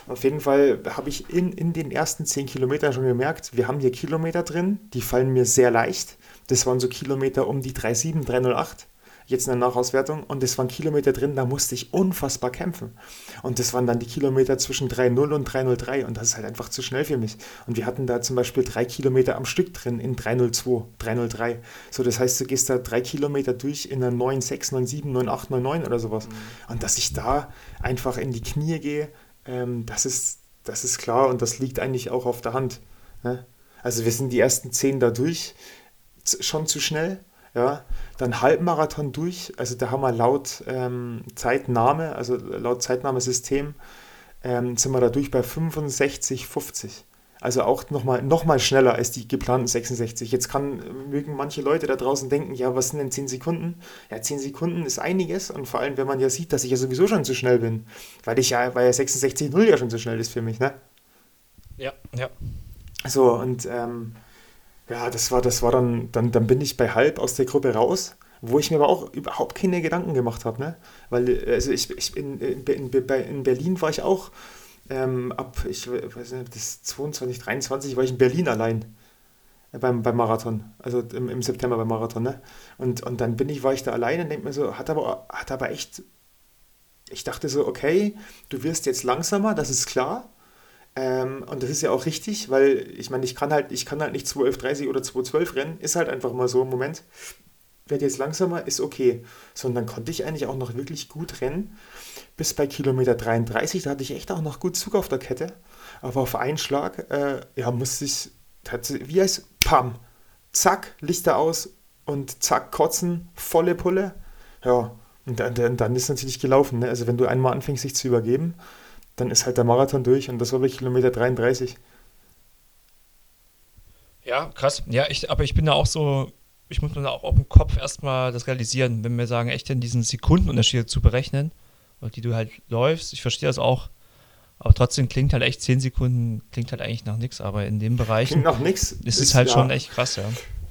Auf jeden Fall habe ich in, in den ersten zehn Kilometern schon gemerkt, wir haben hier Kilometer drin, die fallen mir sehr leicht. Das waren so Kilometer um die 3,7, 3,08 jetzt in der Nachauswertung und das waren Kilometer drin, da musste ich unfassbar kämpfen. Und das waren dann die Kilometer zwischen 3,0 und 3,03 und das ist halt einfach zu schnell für mich. Und wir hatten da zum Beispiel drei Kilometer am Stück drin in 3,02, 3,03. So, das heißt, du gehst da drei Kilometer durch in einer 9,6, 9,7, 9,8, 9,9 oder sowas. Mhm. Und dass ich da einfach in die Knie gehe, ähm, das, ist, das ist klar und das liegt eigentlich auch auf der Hand. Ne? Also wir sind die ersten zehn da durch, schon zu schnell. Ja, dann Halbmarathon durch, also da haben wir laut ähm, Zeitnahme, also laut Zeitnahmesystem, ähm, sind wir da durch bei 65,50. Also auch nochmal noch mal schneller als die geplanten 66. Jetzt kann, mögen manche Leute da draußen denken, ja, was sind denn 10 Sekunden? Ja, 10 Sekunden ist einiges und vor allem, wenn man ja sieht, dass ich ja sowieso schon zu schnell bin. Weil ich ja, weil ja 66,0 ja schon zu schnell ist für mich, ne? Ja, ja. So, und ähm, ja, das war, das war dann, dann, dann bin ich bei halb aus der Gruppe raus, wo ich mir aber auch überhaupt keine Gedanken gemacht habe, ne? Weil, also ich, ich in, in, in Berlin war ich auch ähm, ab, ich weiß nicht, das 22, 23 war ich in Berlin allein äh, beim, beim Marathon, also im, im September beim Marathon, ne? Und, und dann bin ich, war ich da alleine und denke mir so, hat aber, hat aber echt, ich dachte so, okay, du wirst jetzt langsamer, das ist klar, ähm, und das ist ja auch richtig, weil ich meine, ich kann halt, ich kann halt nicht 2.11.30 oder 2.12 rennen, ist halt einfach mal so im Moment. Werde jetzt langsamer, ist okay. Sondern konnte ich eigentlich auch noch wirklich gut rennen. Bis bei Kilometer 33, da hatte ich echt auch noch gut Zug auf der Kette. Aber auf einen Schlag, äh, ja, musste ich, wie heißt, pam, zack, Lichter aus und zack, kotzen, volle Pulle. Ja, und dann, dann ist natürlich gelaufen. Ne? Also wenn du einmal anfängst, sich zu übergeben, dann ist halt der Marathon durch und das war bei Kilometer 33. Ja, krass. Ja, ich, aber ich bin da auch so, ich muss mir da auch auf dem Kopf erstmal das realisieren, wenn wir sagen, echt in diesen Sekundenunterschied zu berechnen, die du halt läufst. Ich verstehe das auch. Aber trotzdem klingt halt echt 10 Sekunden, klingt halt eigentlich nach nichts. Aber in dem Bereich klingt nach nichts. Ist es halt ja. schon echt krass, ja.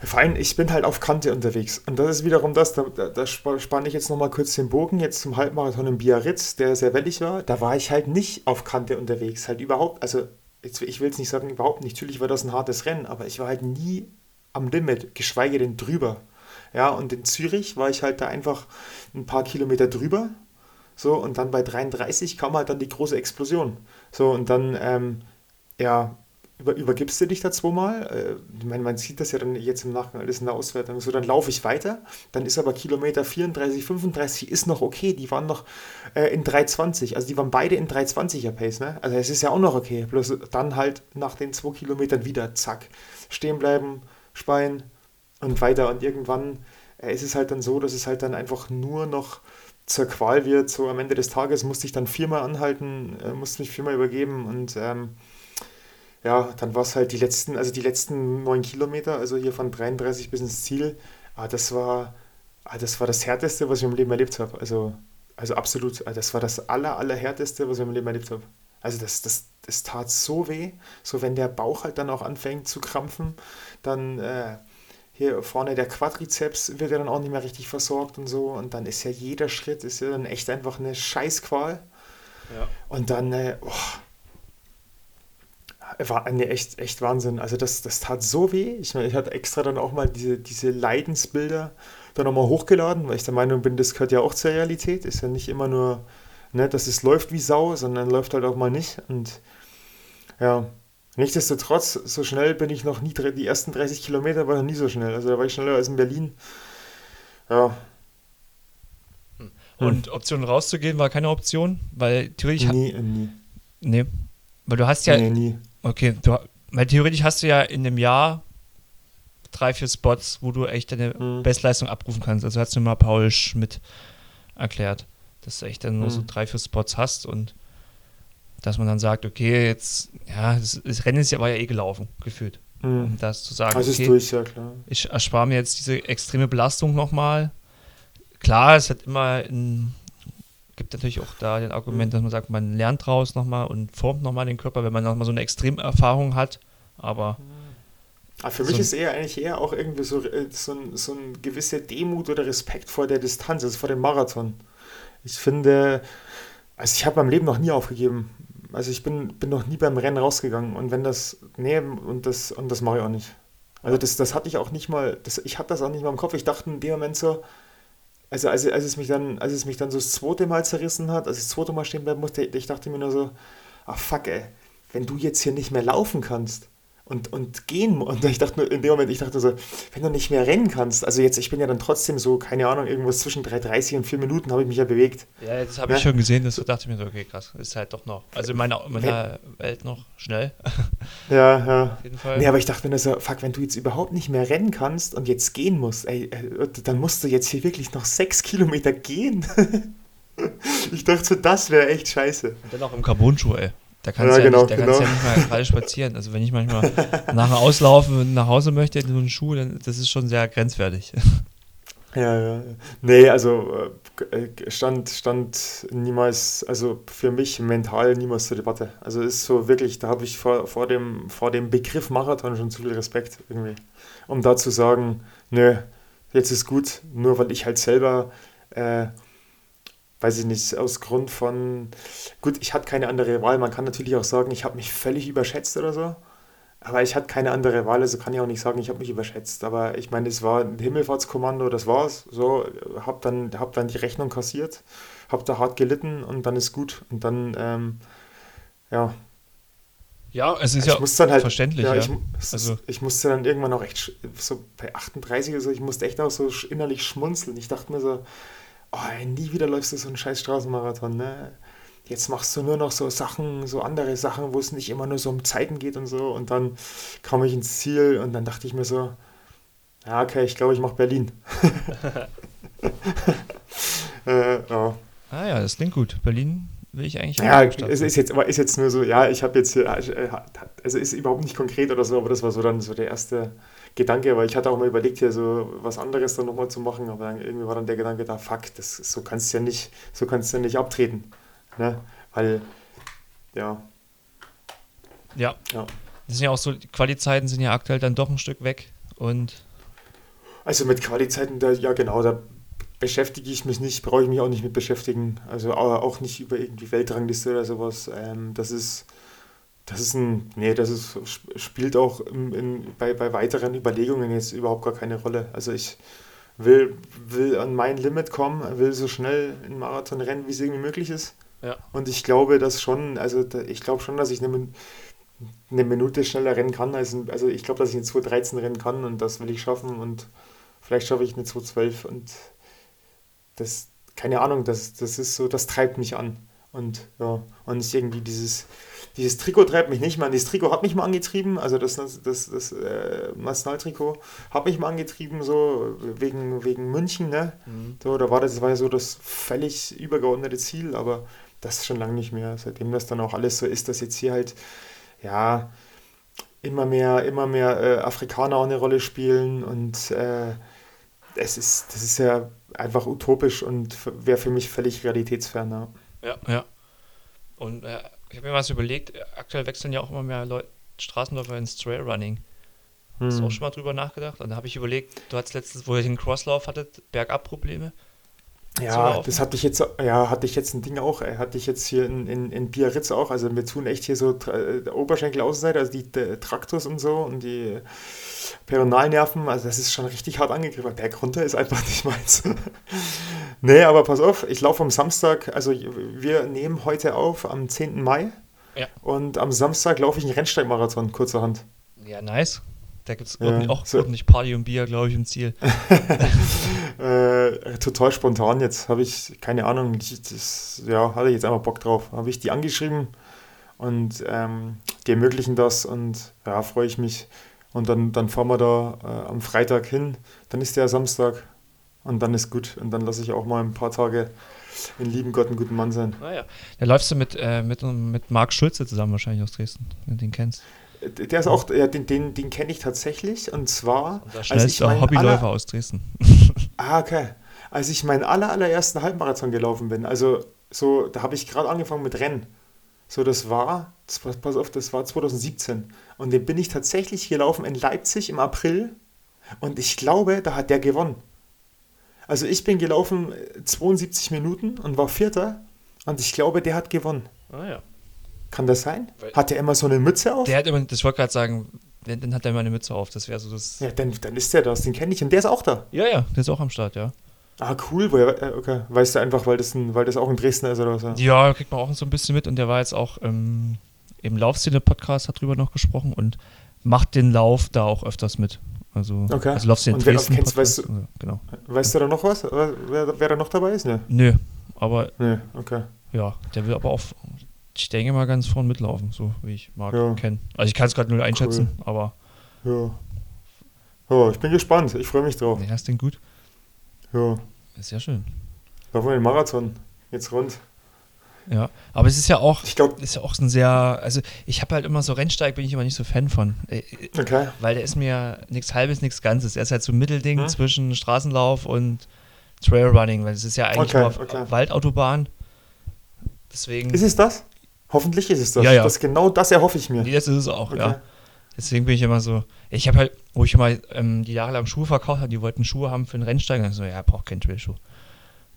Vor allem, ich bin halt auf Kante unterwegs. Und das ist wiederum das, da, da, da spanne ich jetzt nochmal kurz den Bogen, jetzt zum Halbmarathon in Biarritz, der sehr wellig war. Da war ich halt nicht auf Kante unterwegs. Halt überhaupt, also jetzt, ich will es nicht sagen, überhaupt nicht. Natürlich war das ein hartes Rennen, aber ich war halt nie am Limit, geschweige denn drüber. Ja, und in Zürich war ich halt da einfach ein paar Kilometer drüber. So, und dann bei 33 kam halt dann die große Explosion. So, und dann, ähm, ja, über, übergibst du dich da zweimal. Äh, ich meine, man sieht das ja dann jetzt im Nachgang alles in der Auswertung. So, dann laufe ich weiter. Dann ist aber Kilometer 34, 35 ist noch okay. Die waren noch äh, in 320. Also die waren beide in 320er Pace. Ne? Also es ist ja auch noch okay. Bloß dann halt nach den zwei Kilometern wieder zack. Stehen bleiben, speien und weiter. Und irgendwann äh, ist es halt dann so, dass es halt dann einfach nur noch zur Qual wird. So am Ende des Tages musste ich dann viermal anhalten, äh, musste mich viermal übergeben und ähm, ja, dann war es halt die letzten, also die letzten neun Kilometer, also hier von 33 bis ins Ziel, ah, das war, ah, das war das Härteste, was ich im Leben erlebt habe. Also, also absolut, ah, das war das aller, allerhärteste, was ich im Leben erlebt habe. Also das, das, das tat so weh, so wenn der Bauch halt dann auch anfängt zu krampfen, dann äh, hier vorne der Quadrizeps wird ja dann auch nicht mehr richtig versorgt und so und dann ist ja jeder Schritt, ist ja dann echt einfach eine Scheißqual. Ja. Und dann, äh, oh, war eine echt, echt Wahnsinn. Also das, das tat so weh. Ich, ich hatte extra dann auch mal diese, diese Leidensbilder dann nochmal hochgeladen, weil ich der Meinung bin, das gehört ja auch zur Realität. Ist ja nicht immer nur, ne, dass es läuft wie Sau, sondern läuft halt auch mal nicht. Und ja, nichtsdestotrotz, so schnell bin ich noch nie, die ersten 30 Kilometer war noch nie so schnell. Also da war ich schneller als in Berlin. Ja. Hm. Und Option rauszugehen war keine Option, weil theoretisch. Nie, nie. Nee. Weil du hast ja. Nee, nie. Okay, du, weil theoretisch hast du ja in einem Jahr drei, vier Spots, wo du echt deine mhm. Bestleistung abrufen kannst. Also hast du mal Paul Schmidt erklärt, dass du echt dann nur mhm. so drei, vier Spots hast und dass man dann sagt, okay, jetzt, ja, das, das Rennen ist ja, war ja eh gelaufen, gefühlt. Mhm. Um das zu sagen, also okay, durch, ja, klar. ich erspare mir jetzt diese extreme Belastung nochmal. Klar, es hat immer ein, gibt natürlich auch da den Argument, dass man sagt, man lernt draus nochmal und formt nochmal den Körper, wenn man nochmal so eine Extremerfahrung hat. Aber. Aber für so mich ist eher eigentlich eher auch irgendwie so, äh, so, ein, so eine gewisse Demut oder Respekt vor der Distanz, also vor dem Marathon. Ich finde, also ich habe mein Leben noch nie aufgegeben. Also ich bin, bin noch nie beim Rennen rausgegangen und wenn das, nee, und das, und das mache ich auch nicht. Also das, das hatte ich auch nicht mal, das, ich hatte das auch nicht mal im Kopf. Ich dachte in dem Moment so, also als, als, es mich dann, als es mich dann so das zweite Mal zerrissen hat, als ich das zweite Mal stehen bleiben musste, ich dachte mir nur so, ach fuck ey, wenn du jetzt hier nicht mehr laufen kannst, und, und gehen. Und ich dachte nur, in dem Moment, ich dachte so, wenn du nicht mehr rennen kannst, also jetzt, ich bin ja dann trotzdem so, keine Ahnung, irgendwas zwischen 3,30 und 4 Minuten habe ich mich ja bewegt. Ja, das habe ja? ich schon gesehen, das dachte ich mir so, okay, krass, ist halt doch noch, also in meiner, meiner Welt noch schnell. Ja, ja. Auf jeden Fall. Nee, aber ich dachte mir so, fuck, wenn du jetzt überhaupt nicht mehr rennen kannst und jetzt gehen musst, ey, äh, dann musst du jetzt hier wirklich noch 6 Kilometer gehen. ich dachte so, das wäre echt scheiße. Und dann auch im Carbon-Schuh, ey. Da kannst ja, ja genau, nicht, da genau. ja nicht mal gerade spazieren. Also wenn ich manchmal nachher auslaufe und nach Hause möchte in so einen Schuh, dann das ist schon sehr grenzwertig. Ja, ja. Nee, also äh, stand, stand niemals, also für mich mental niemals zur Debatte. Also ist so wirklich, da habe ich vor, vor, dem, vor dem Begriff Marathon schon zu viel Respekt irgendwie. Um da zu sagen, nö, jetzt ist gut, nur weil ich halt selber äh, weiß ich nicht, aus Grund von, gut, ich hatte keine andere Wahl. Man kann natürlich auch sagen, ich habe mich völlig überschätzt oder so. Aber ich hatte keine andere Wahl, also kann ich auch nicht sagen, ich habe mich überschätzt. Aber ich meine, es war ein Himmelfahrtskommando, das war's. So, hab dann, hab dann die Rechnung kassiert, hab da hart gelitten und dann ist gut. Und dann, ähm, ja. Ja, es ist ich ja dann halt, verständlich. Ja, ja. Ich, also. ich musste dann irgendwann auch echt, so bei 38 oder so, ich musste echt auch so innerlich schmunzeln. Ich dachte mir so, oh, nie wieder läufst du so einen scheiß Straßenmarathon, ne? Jetzt machst du nur noch so Sachen, so andere Sachen, wo es nicht immer nur so um Zeiten geht und so. Und dann kam ich ins Ziel und dann dachte ich mir so, ja, okay, ich glaube, ich mache Berlin. äh, ja. Ah ja, das klingt gut. Berlin will ich eigentlich. Ja, es ist jetzt, aber ist jetzt nur so, ja, ich habe jetzt hier, äh, also ist überhaupt nicht konkret oder so, aber das war so dann so der erste Gedanke, weil ich hatte auch mal überlegt, hier so was anderes dann nochmal zu machen, aber dann irgendwie war dann der Gedanke da, fuck, das, so kannst du ja nicht, so kannst du ja nicht abtreten. Ne? Weil, ja. Ja. ja. Das sind ja auch so, die Qualizeiten sind ja aktuell dann doch ein Stück weg und. Also mit Qualizeiten, da, ja genau, da beschäftige ich mich nicht, brauche ich mich auch nicht mit beschäftigen. Also auch nicht über irgendwie Weltrangliste oder sowas. Ähm, das ist das ist ein, nee, das ist, spielt auch in, in, bei, bei weiteren Überlegungen jetzt überhaupt gar keine Rolle. Also ich will, will an mein Limit kommen, will so schnell einen Marathon rennen, wie es irgendwie möglich ist. Ja. Und ich glaube, dass schon, also ich glaube schon, dass ich eine, eine Minute schneller rennen kann. Als ein, also ich glaube, dass ich eine 2.13 rennen kann und das will ich schaffen und vielleicht schaffe ich eine 2.12 und das, keine Ahnung, das, das ist so, das treibt mich an. Und ja, und ist irgendwie dieses, dieses Trikot treibt mich nicht mehr an. Dieses Trikot hat mich mal angetrieben, also das, das, das, das äh, Nationaltrikot hat mich mal angetrieben, so wegen, wegen München, ne? Mhm. So, da war das, das war ja so das völlig übergeordnete Ziel, aber das ist schon lange nicht mehr. Seitdem das dann auch alles so ist, dass jetzt hier halt, ja, immer mehr, immer mehr äh, Afrikaner auch eine Rolle spielen und äh, es ist, das ist ja einfach utopisch und wäre für mich völlig realitätsfern. Ja, ja. Und äh, ich habe mir was überlegt, aktuell wechseln ja auch immer mehr Leute, Straßenläufer ins Trailrunning. Hm. Hast du auch schon mal drüber nachgedacht? Und dann habe ich überlegt, du hattest letztens, wo ihr den Crosslauf hattet, Bergab-Probleme. Ja, das hatte ich jetzt, ja, hatte ich jetzt ein Ding auch, hatte ich jetzt hier in, in, in Biarritz auch, also wir tun echt hier so äh, Oberschenkel Außenseite, also die, Traktus und so und die Peronalnerven, also das ist schon richtig hart angegriffen. Berg runter ist einfach nicht meins. nee, aber pass auf, ich laufe am Samstag, also wir nehmen heute auf am 10. Mai ja. und am Samstag laufe ich einen Rennsteigmarathon, kurzerhand. Ja, nice. Da gibt es Ja, auch so- ordentlich Party und Bier, glaube ich, im Ziel. Äh, total spontan jetzt. Habe ich, keine Ahnung, ich, das, ja, hatte ich jetzt einfach Bock drauf. Habe ich die angeschrieben und ähm, die ermöglichen das und ja, freue ich mich. Und dann, dann fahren wir da äh, am Freitag hin. Dann ist der Samstag und dann ist gut. Und dann lasse ich auch mal ein paar Tage in lieben Gott einen guten Mann sein. Naja. Da läufst du mit, äh, mit, mit Marc Schulze zusammen wahrscheinlich aus Dresden, wenn du den kennst. Äh, Der ist auch, ja, den, den, den kenne ich tatsächlich. Und zwar, Unser schnellster Hobbyläufer aller- aus Dresden. Ah, okay. Als ich meinen aller, allerersten Halbmarathon gelaufen bin, also so, da habe ich gerade angefangen mit Rennen. So, das war, das pass auf, das war 2017. Und den bin ich tatsächlich gelaufen in Leipzig im April. Und ich glaube, da hat der gewonnen. Also ich bin gelaufen äh, 72 Minuten und war Vierter. Und ich glaube, der hat gewonnen. Ah ja. Kann das sein? Weil- Hat der immer so eine Mütze auf? Der hat immer, das wollte gerade sagen, wenn, dann hat er immer eine Mütze auf. Das wäre so das. ja, dann, dann ist der das, den kenne ich. Und der ist auch da. Ja, ja, der ist auch am Start, ja. Ah, cool. Woher, äh, okay. Weißt du einfach, weil das, ein, weil das auch in Dresden ist oder so? Ja, kriegt man auch so ein bisschen mit und der war jetzt auch ähm, im Laufszene-Podcast, hat drüber noch gesprochen und macht den Lauf da auch öfters mit. Also, Okay. also Laufszene Und wer- Dresden. kennst- weißt Podcast, also, genau. Weißt du da noch was? Wer, wer da noch dabei ist? Ne? Nö, aber Nee, okay. ja, der will aber auch, ich denke mal, ganz vorn mitlaufen, so wie ich Marc Ja. kenne. Also ich kann es gerade nur einschätzen, aber Ja. Ja, ich bin gespannt. Ich freue mich drauf. nee, das klingt gut. Ja. Ist ja schön. Laufen wir den Marathon. Jetzt rund. Ja, aber es ist ja auch, Ich glaube, ist ja auch ein sehr, also ich habe halt immer so Rennsteig, bin ich immer nicht so Fan von. Äh, okay. Weil der ist mir nichts halbes, nichts Ganzes. Er ist halt so ein Mittelding Hm? zwischen Straßenlauf und Trailrunning, weil es ist ja eigentlich Okay, nur auf okay. Waldautobahn. Deswegen. Ist es das? Hoffentlich ist es das. Ja, ja. Das genau das erhoffe ich mir. Das ist es auch, Okay. ja. Deswegen bin ich immer so. Ich habe halt, wo ich immer ähm, die Jahre lang Schuhe verkauft habe, die wollten Schuhe haben für den Rennsteig. Und ich so, ja, braucht keinen Trailschuh.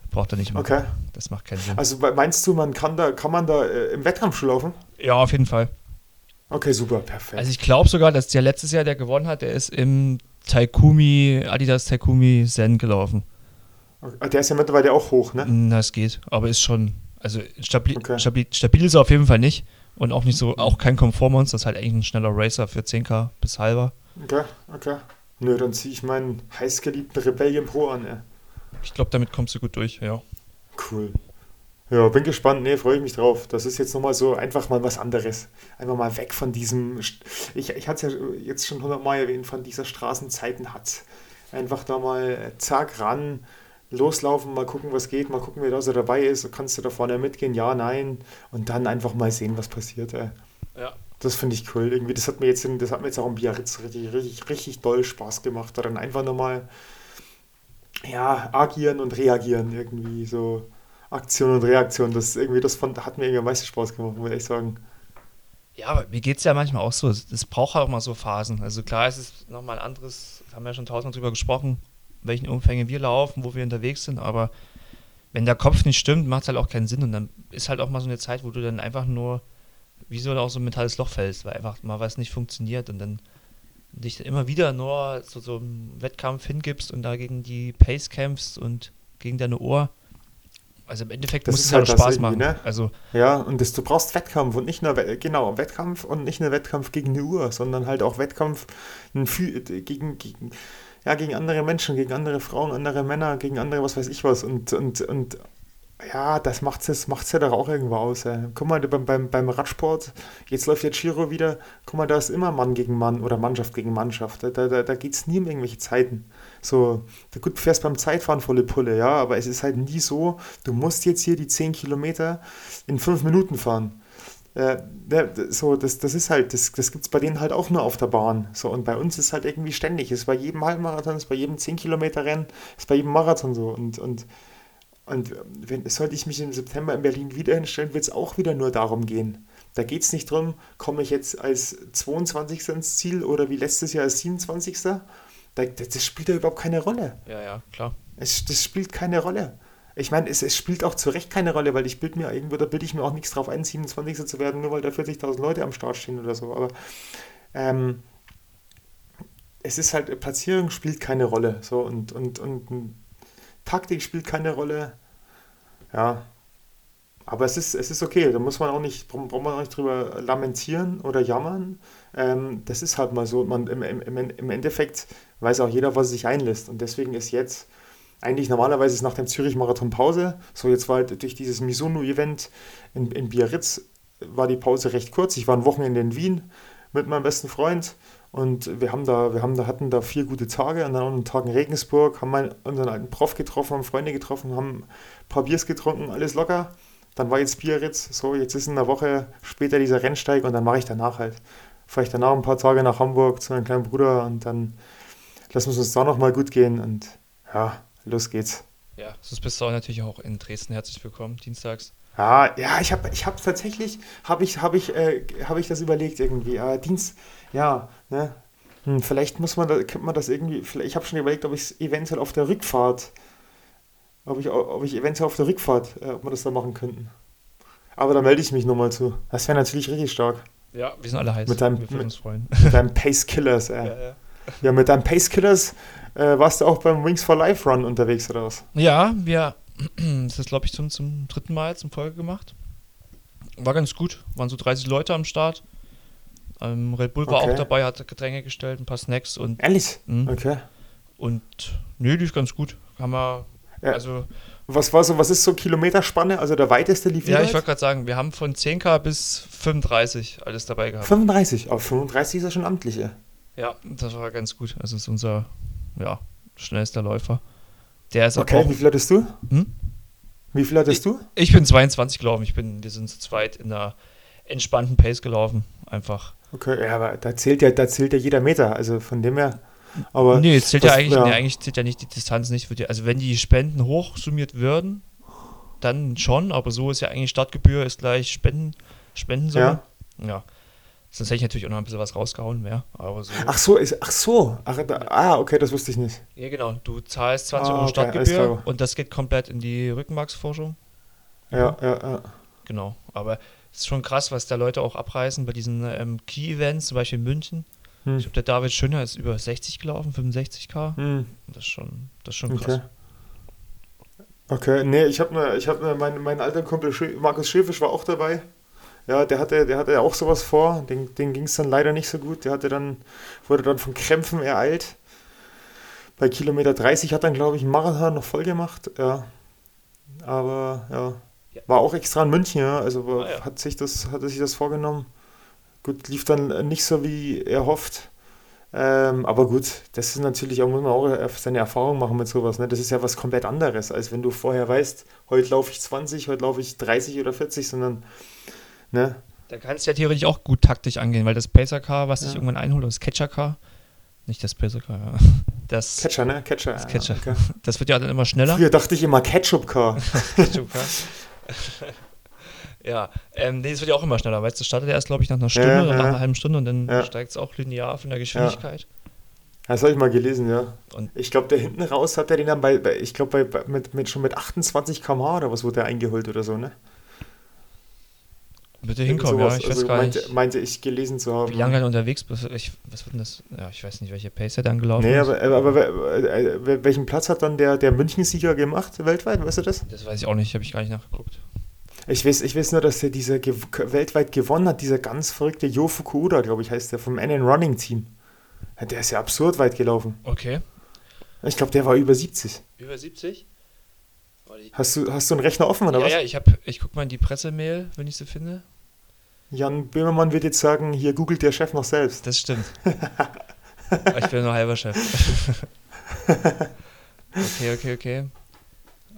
Braucht er nicht mehr. Okay. Das macht keinen Sinn. Also meinst du, man kann da, kann man da äh, im Wettkampf schon laufen? ja, auf jeden Fall. Okay, super, perfekt. Also ich glaube sogar, dass der letztes Jahr, der gewonnen hat, der ist im Taikumi, Adidas Taikumi Zen gelaufen. Okay, Der ist ja mittlerweile auch hoch, ne? Na, es geht, aber ist schon, also stabil, Okay. stabil, stabil ist er auf jeden Fall nicht und auch nicht so, auch kein Komfortmonster, ist halt eigentlich ein schneller Racer für 10k bis halber. Okay, okay. Nö, dann ziehe ich meinen heißgeliebten Rebellion Pro an, ey. Ich glaube, damit kommst du gut durch, ja. Cool. Ja, bin gespannt. Nee, freue ich mich drauf. Das ist jetzt nochmal so einfach mal was anderes. Einfach mal weg von diesem. Ich, ich hatte es ja jetzt schon hundertmal erwähnt, von dieser Straßenzeiten-Hatz. Einfach da mal äh, zack ran, loslaufen, mal gucken, was geht, mal gucken, wer da so dabei ist. Kannst du da vorne mitgehen? Ja, nein. Und dann einfach mal sehen, was passiert. Ey. Ja. Das finde ich cool. Irgendwie, das hat mir jetzt, das hat mir jetzt auch im Biarritz richtig, richtig, richtig doll Spaß gemacht. Da dann einfach nochmal, ja, agieren und reagieren irgendwie so. Aktion und Reaktion, das irgendwie, das fand, hat mir irgendwie am meisten Spaß gemacht, muss ich sagen. Ja, aber mir geht es ja manchmal auch so. Es braucht halt auch mal so Phasen. Also klar, es ist nochmal ein anderes, haben wir ja schon tausendmal drüber gesprochen, welchen Umfängen wir laufen, wo wir unterwegs sind, aber wenn der Kopf nicht stimmt, macht es halt auch keinen Sinn und dann ist halt auch mal so eine Zeit, wo du dann einfach nur wie so auch so ein mentales Loch fällst, weil einfach mal was nicht funktioniert und dann dich dann immer wieder nur zu so einem Wettkampf hingibst und da gegen die Pace kämpfst und gegen deine Ohr. Also im Endeffekt Das muss es halt halt Spaß machen. ne? Also Ja, und das, du brauchst Wettkampf und nicht nur, genau, Wettkampf und nicht nur Wettkampf gegen eine Uhr, sondern halt auch Wettkampf gegen, gegen, ja, gegen andere Menschen, gegen andere Frauen, andere Männer, gegen andere, was weiß ich was. Und, und, und ja, das macht es macht's ja doch auch irgendwo aus. Ey. Guck mal, beim, beim, beim Radsport, jetzt läuft jetzt Giro wieder, guck mal, da ist immer Mann gegen Mann oder Mannschaft gegen Mannschaft. Da, da, da geht es nie um irgendwelche Zeiten. So, gut, du fährst beim Zeitfahren volle Pulle, ja, aber es ist halt nie so, du musst jetzt hier die 10 Kilometer in 5 Minuten fahren. Äh, so, das, das ist halt, das, das gibt es bei denen halt auch nur auf der Bahn. So, und bei uns ist halt irgendwie ständig. Ist bei jedem Halbmarathon, ist bei jedem 10 Kilometer Rennen, ist bei jedem Marathon so. Und, und, und wenn, sollte ich mich im September in Berlin wieder hinstellen, wird es auch wieder nur darum gehen. Da geht es nicht drum, komme ich jetzt als 22. ins Ziel oder wie letztes Jahr als 27. Da, das, das spielt ja überhaupt keine Rolle. ja, ja, klar. Es, das spielt keine Rolle. Ich meine, es, es spielt auch zu Recht keine Rolle, weil ich bild mir irgendwo, da bilde ich mir auch nichts drauf ein, 27. zu werden, nur weil da 40.000 Leute am Start stehen oder so. Aber ähm, es ist halt, Platzierung spielt keine Rolle. So und, und, und, Taktik spielt keine Rolle. Ja. Aber es ist, es ist okay, da muss man auch nicht, braucht man auch nicht drüber lamentieren oder jammern. Ähm, das ist halt mal so. Man, im, im, Im Endeffekt weiß auch jeder, was sich einlässt. Und deswegen ist jetzt eigentlich normalerweise ist nach dem Zürich-Marathon Pause. So, jetzt war halt durch dieses Misono-Event in, in Biarritz war die Pause recht kurz. Ich war ein Wochenende in Wien mit meinem besten Freund und wir haben da, wir haben da, hatten da vier gute Tage und dann auch einen Tag in Regensburg, haben meinen, unseren alten Prof getroffen, haben Freunde getroffen, haben ein paar Biers getrunken, alles locker. Dann war jetzt Biarritz, so, jetzt ist in einer Woche später dieser Rennsteig und dann mache ich danach halt. Fahre ich danach ein paar Tage nach Hamburg zu meinem kleinen Bruder und dann lassen wir uns da nochmal gut gehen und ja, los geht's. Ja, sonst bist du auch natürlich auch in Dresden herzlich willkommen, dienstags. Ja, ja, ich habe ich hab tatsächlich, habe ich, hab ich, äh, hab ich das überlegt irgendwie. Äh, Dienst, ja, ne? Hm, vielleicht muss man, da, könnte man das irgendwie, ich habe schon überlegt, ob ich es eventuell auf der Rückfahrt ob ich, ob ich eventuell auf der Rückfahrt, äh, ob wir das da machen könnten. Aber da melde ich mich nochmal zu. Das wäre natürlich richtig stark. Ja, wir sind alle heiß. Mit deinem, wir uns freuen. Mit deinem Pace Killers, ey. Ja, ja. ja, mit deinem Pace Killers äh, warst du auch beim Wings for Life Run unterwegs oder was? Ja, wir, das ist glaube ich zum, zum dritten Mal zum Folge gemacht. War ganz gut. Waren so 30 Leute am Start. Ähm, Red Bull war okay. auch dabei, hat Getränke gestellt, ein paar Snacks und. Ehrlich? Mh. Okay. Und nö, lief ganz gut. Haben wir ja. Also, was war so, was ist so Kilometerspanne? Also der weiteste lief Ja, ich wollte gerade sagen, wir haben von 10k bis 35 alles dabei gehabt. 35? Auf 35 ist ja schon amtliche. Ja, das war ganz gut. Also ist unser ja, schnellster Läufer. Der ist okay, wie viel hattest du? Hm? Wie viel hattest ich, du? Ich bin 22 gelaufen. Ich bin, wir sind zu zweit in einer entspannten Pace gelaufen. Einfach. Okay, ja, aber da zählt ja, da zählt ja jeder Meter. Also von dem her. Aber nee, es zählt das, ja eigentlich, ja. Nee, eigentlich zählt ja nicht die Distanz nicht. Die, also wenn die Spenden hochsummiert würden, dann schon, aber so ist ja eigentlich Startgebühr ist gleich Spenden, Spendensumme. Ja. ja. Sonst hätte ich natürlich auch noch ein bisschen was rausgehauen mehr. Aber so. Ach so, ist, ach so. Ach, da, ah, okay, das wusste ich nicht. Ja, genau. Du zahlst 20 ah, Euro okay, Startgebühr und das geht komplett in die Rückenmarksforschung. Ja, ja, ja. Genau. Aber es ist schon krass, was da Leute auch abreißen bei diesen ähm, Key-Events, zum Beispiel in München. Hm. Ich glaube, der David Schöner ist über 60 gelaufen, 65k. Hm. Das, ist schon, das ist schon krass. Okay, okay. nee, ich habe ne, hab ne, mein, mein alter Kumpel Markus Schäfisch war auch dabei. Ja, der hatte, der hatte auch sowas vor. Den, den ging es dann leider nicht so gut. Der hatte dann, wurde dann von Krämpfen ereilt. Bei Kilometer 30 hat dann, glaube ich, Marathon noch voll gemacht. Ja. Aber ja. ja. War auch extra in München, ja. Also ah, ja. hat sich das, hatte sich das vorgenommen. Gut, lief dann nicht so, wie er hofft. Ähm, aber gut, das ist natürlich auch, muss man auch seine Erfahrung machen mit sowas. Ne? Das ist ja was komplett anderes, als wenn du vorher weißt, heute laufe ich 20, heute laufe ich 30 oder 40, sondern, ne? Da kannst du ja theoretisch auch gut taktisch angehen, weil das Pacer-Car, was ja. ich irgendwann einhole, das Catcher-Car, nicht das Pacer-Car, ja. Das, Catcher, ne? Catcher. Das Catcher. Okay. Das wird ja dann immer schneller. Früher dachte ich immer Ketchup-Car. Ketchup-Car. Ja, ähm, nee, es wird ja auch immer schneller, weil es startet erst, glaube ich, nach einer Stunde ja, oder nach einer halben Stunde und dann ja. steigt es auch linear von der Geschwindigkeit. Das habe ich mal gelesen, ja. Und ich glaube, der hinten raus hat er den dann bei, bei ich glaube, bei, mit, mit, schon mit 28 km/h oder was wurde der eingeholt oder so, ne? Bitte hinkommen, ja, ich also weiß gar meinte, nicht. Meinte ich gelesen zu haben. Wie lange er unterwegs bist. Ich, was wird denn das? Ja, ich weiß nicht, welche Pace er dann gelaufen nee, ist. Nee, aber, aber, aber, welchen Platz hat dann der, der München-Sieger gemacht weltweit, weißt du das? Das weiß ich auch nicht, habe ich gar nicht nachgeguckt. Ich weiß, ich weiß nur, dass er diese ge weltweit gewonnen hat, dieser ganz verrückte Jo Fukuda, glaube ich, heißt der, vom NN Running Team. Der ist ja absurd weit gelaufen. Okay. Ich glaube, der war über 70. Über 70? Hast du, hast du einen Rechner offen oder ja, was? Ja, ich, ich gucke mal in die Pressemail, wenn ich sie finde. Jan Böhmermann wird jetzt sagen, hier googelt der Chef noch selbst. Das stimmt. ich bin nur halber Chef. okay, okay, okay.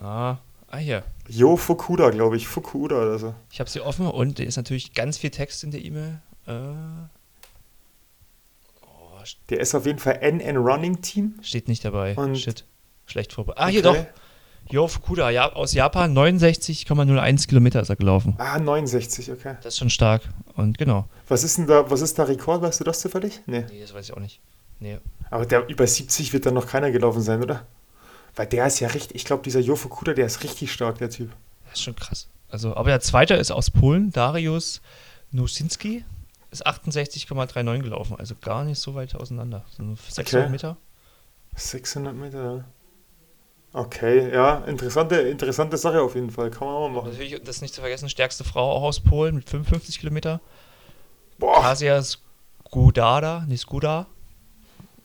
Ah, Ah, hier. Jo Fukuda, glaube ich. Fukuda oder so. Ich habe sie offen und da ist natürlich ganz viel Text in der E-Mail. Äh, oh, der ist auf jeden Fall NN Running Team. Steht nicht dabei. Und Shit. Schlecht vorbereitet. Ah, okay. hier doch. Jo Fukuda, ja, aus Japan, 69,01 Kilometer ist er gelaufen. Ah, 69, okay. Das ist schon stark. Und genau. Was ist denn da, was ist da Rekord? Weißt du das zufällig? Nee. Nee, das weiß ich auch nicht. Nee. Aber der über 70 wird dann noch keiner gelaufen sein, oder? Weil der ist ja richtig, ich glaube, dieser Jofo Kuda, der ist richtig stark, der Typ. Das ist schon krass. Also, aber der zweite ist aus Polen, Darius Nusinski, ist 68,39 gelaufen, also gar nicht so weit auseinander. So 600 okay. Meter. 600 Meter, Okay, ja, interessante, interessante Sache auf jeden Fall. Kann man auch mal machen. Natürlich, das nicht zu vergessen, stärkste Frau auch aus Polen mit 55 Kilometer. Boah, Kasia Skudada, nicht Skuda.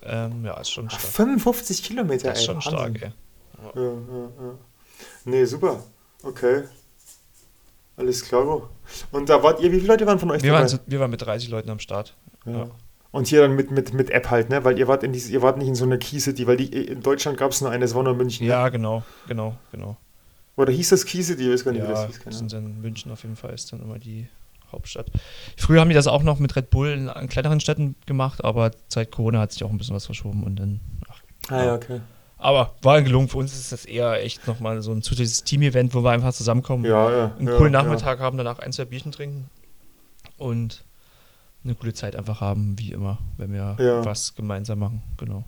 Ähm, ja, ist schon stark. 55 Kilometer, Das ist ey. schon stark, Wahnsinn. ey. Ja, ja, ja. Nee, super. Okay. Alles klar. Und da wart ihr, wie viele Leute waren von euch Wir dabei? waren, wir waren mit 30 Leuten am Start. ja. ja. Und hier dann mit, mit, mit App halt, ne? Weil ihr wart in diese, ihr wart nicht in so einer Key City, weil die, in Deutschland gab es nur eine, es war nur München. ne? Ja, genau, genau, genau. Oder hieß das Key City? Ich weiß gar nicht, wie Ja, das hieß. das sind dann München auf jeden Fall, ist dann immer die Hauptstadt. Früher haben die das auch noch mit Red Bull in, an kleineren Städten gemacht, aber seit Corona hat sich auch ein bisschen was verschoben und dann. Ach, Ah ja, okay. aber war gelungen. Für uns ist das eher echt nochmal so ein zusätzliches Team-Event, wo wir einfach zusammenkommen, Ja, ja. einen ja, coolen. Nachmittag haben, danach ein, zwei Bierchen trinken und eine coole Zeit einfach haben, wie immer, wenn wir Ja. was gemeinsam machen. Genau.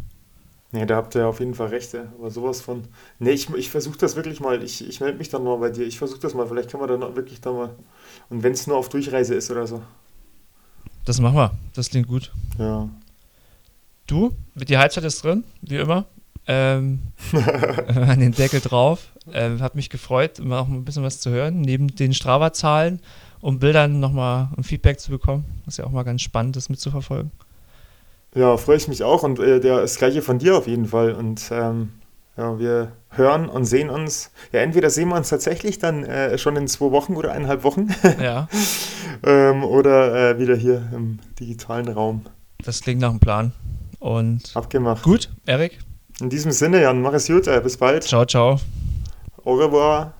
Nee, da habt ihr auf jeden Fall recht, ey. aber sowas von. Nee, ich, ich versuche das wirklich mal. Ich, ich melde mich dann mal bei dir. Ich versuche das mal. Vielleicht können wir dann wirklich da mal. Und wenn es nur auf Durchreise ist oder so. Das machen wir. Das klingt gut. Ja. Du, die Halbzeit ist drin, wie immer. Ähm, an den Deckel drauf. Ähm, hat mich gefreut, immer auch ein bisschen was zu hören. Neben den Strava-Zahlen und Bildern nochmal ein Feedback zu bekommen. Das ist ja auch mal ganz spannend, das mitzuverfolgen. Ja, freue ich mich auch und äh, der, das gleiche von dir auf jeden Fall. Und ähm, ja, wir hören und sehen uns. Ja, entweder sehen wir uns tatsächlich dann äh, schon in zwei Wochen oder eineinhalb Wochen Ja, ähm, oder äh, wieder hier im digitalen Raum. das klingt nach einem Plan. Und Abgemacht. gut, Erik, In diesem Sinne, Jan, mach es gut. Äh, bis bald. ciao, ciao. Au revoir.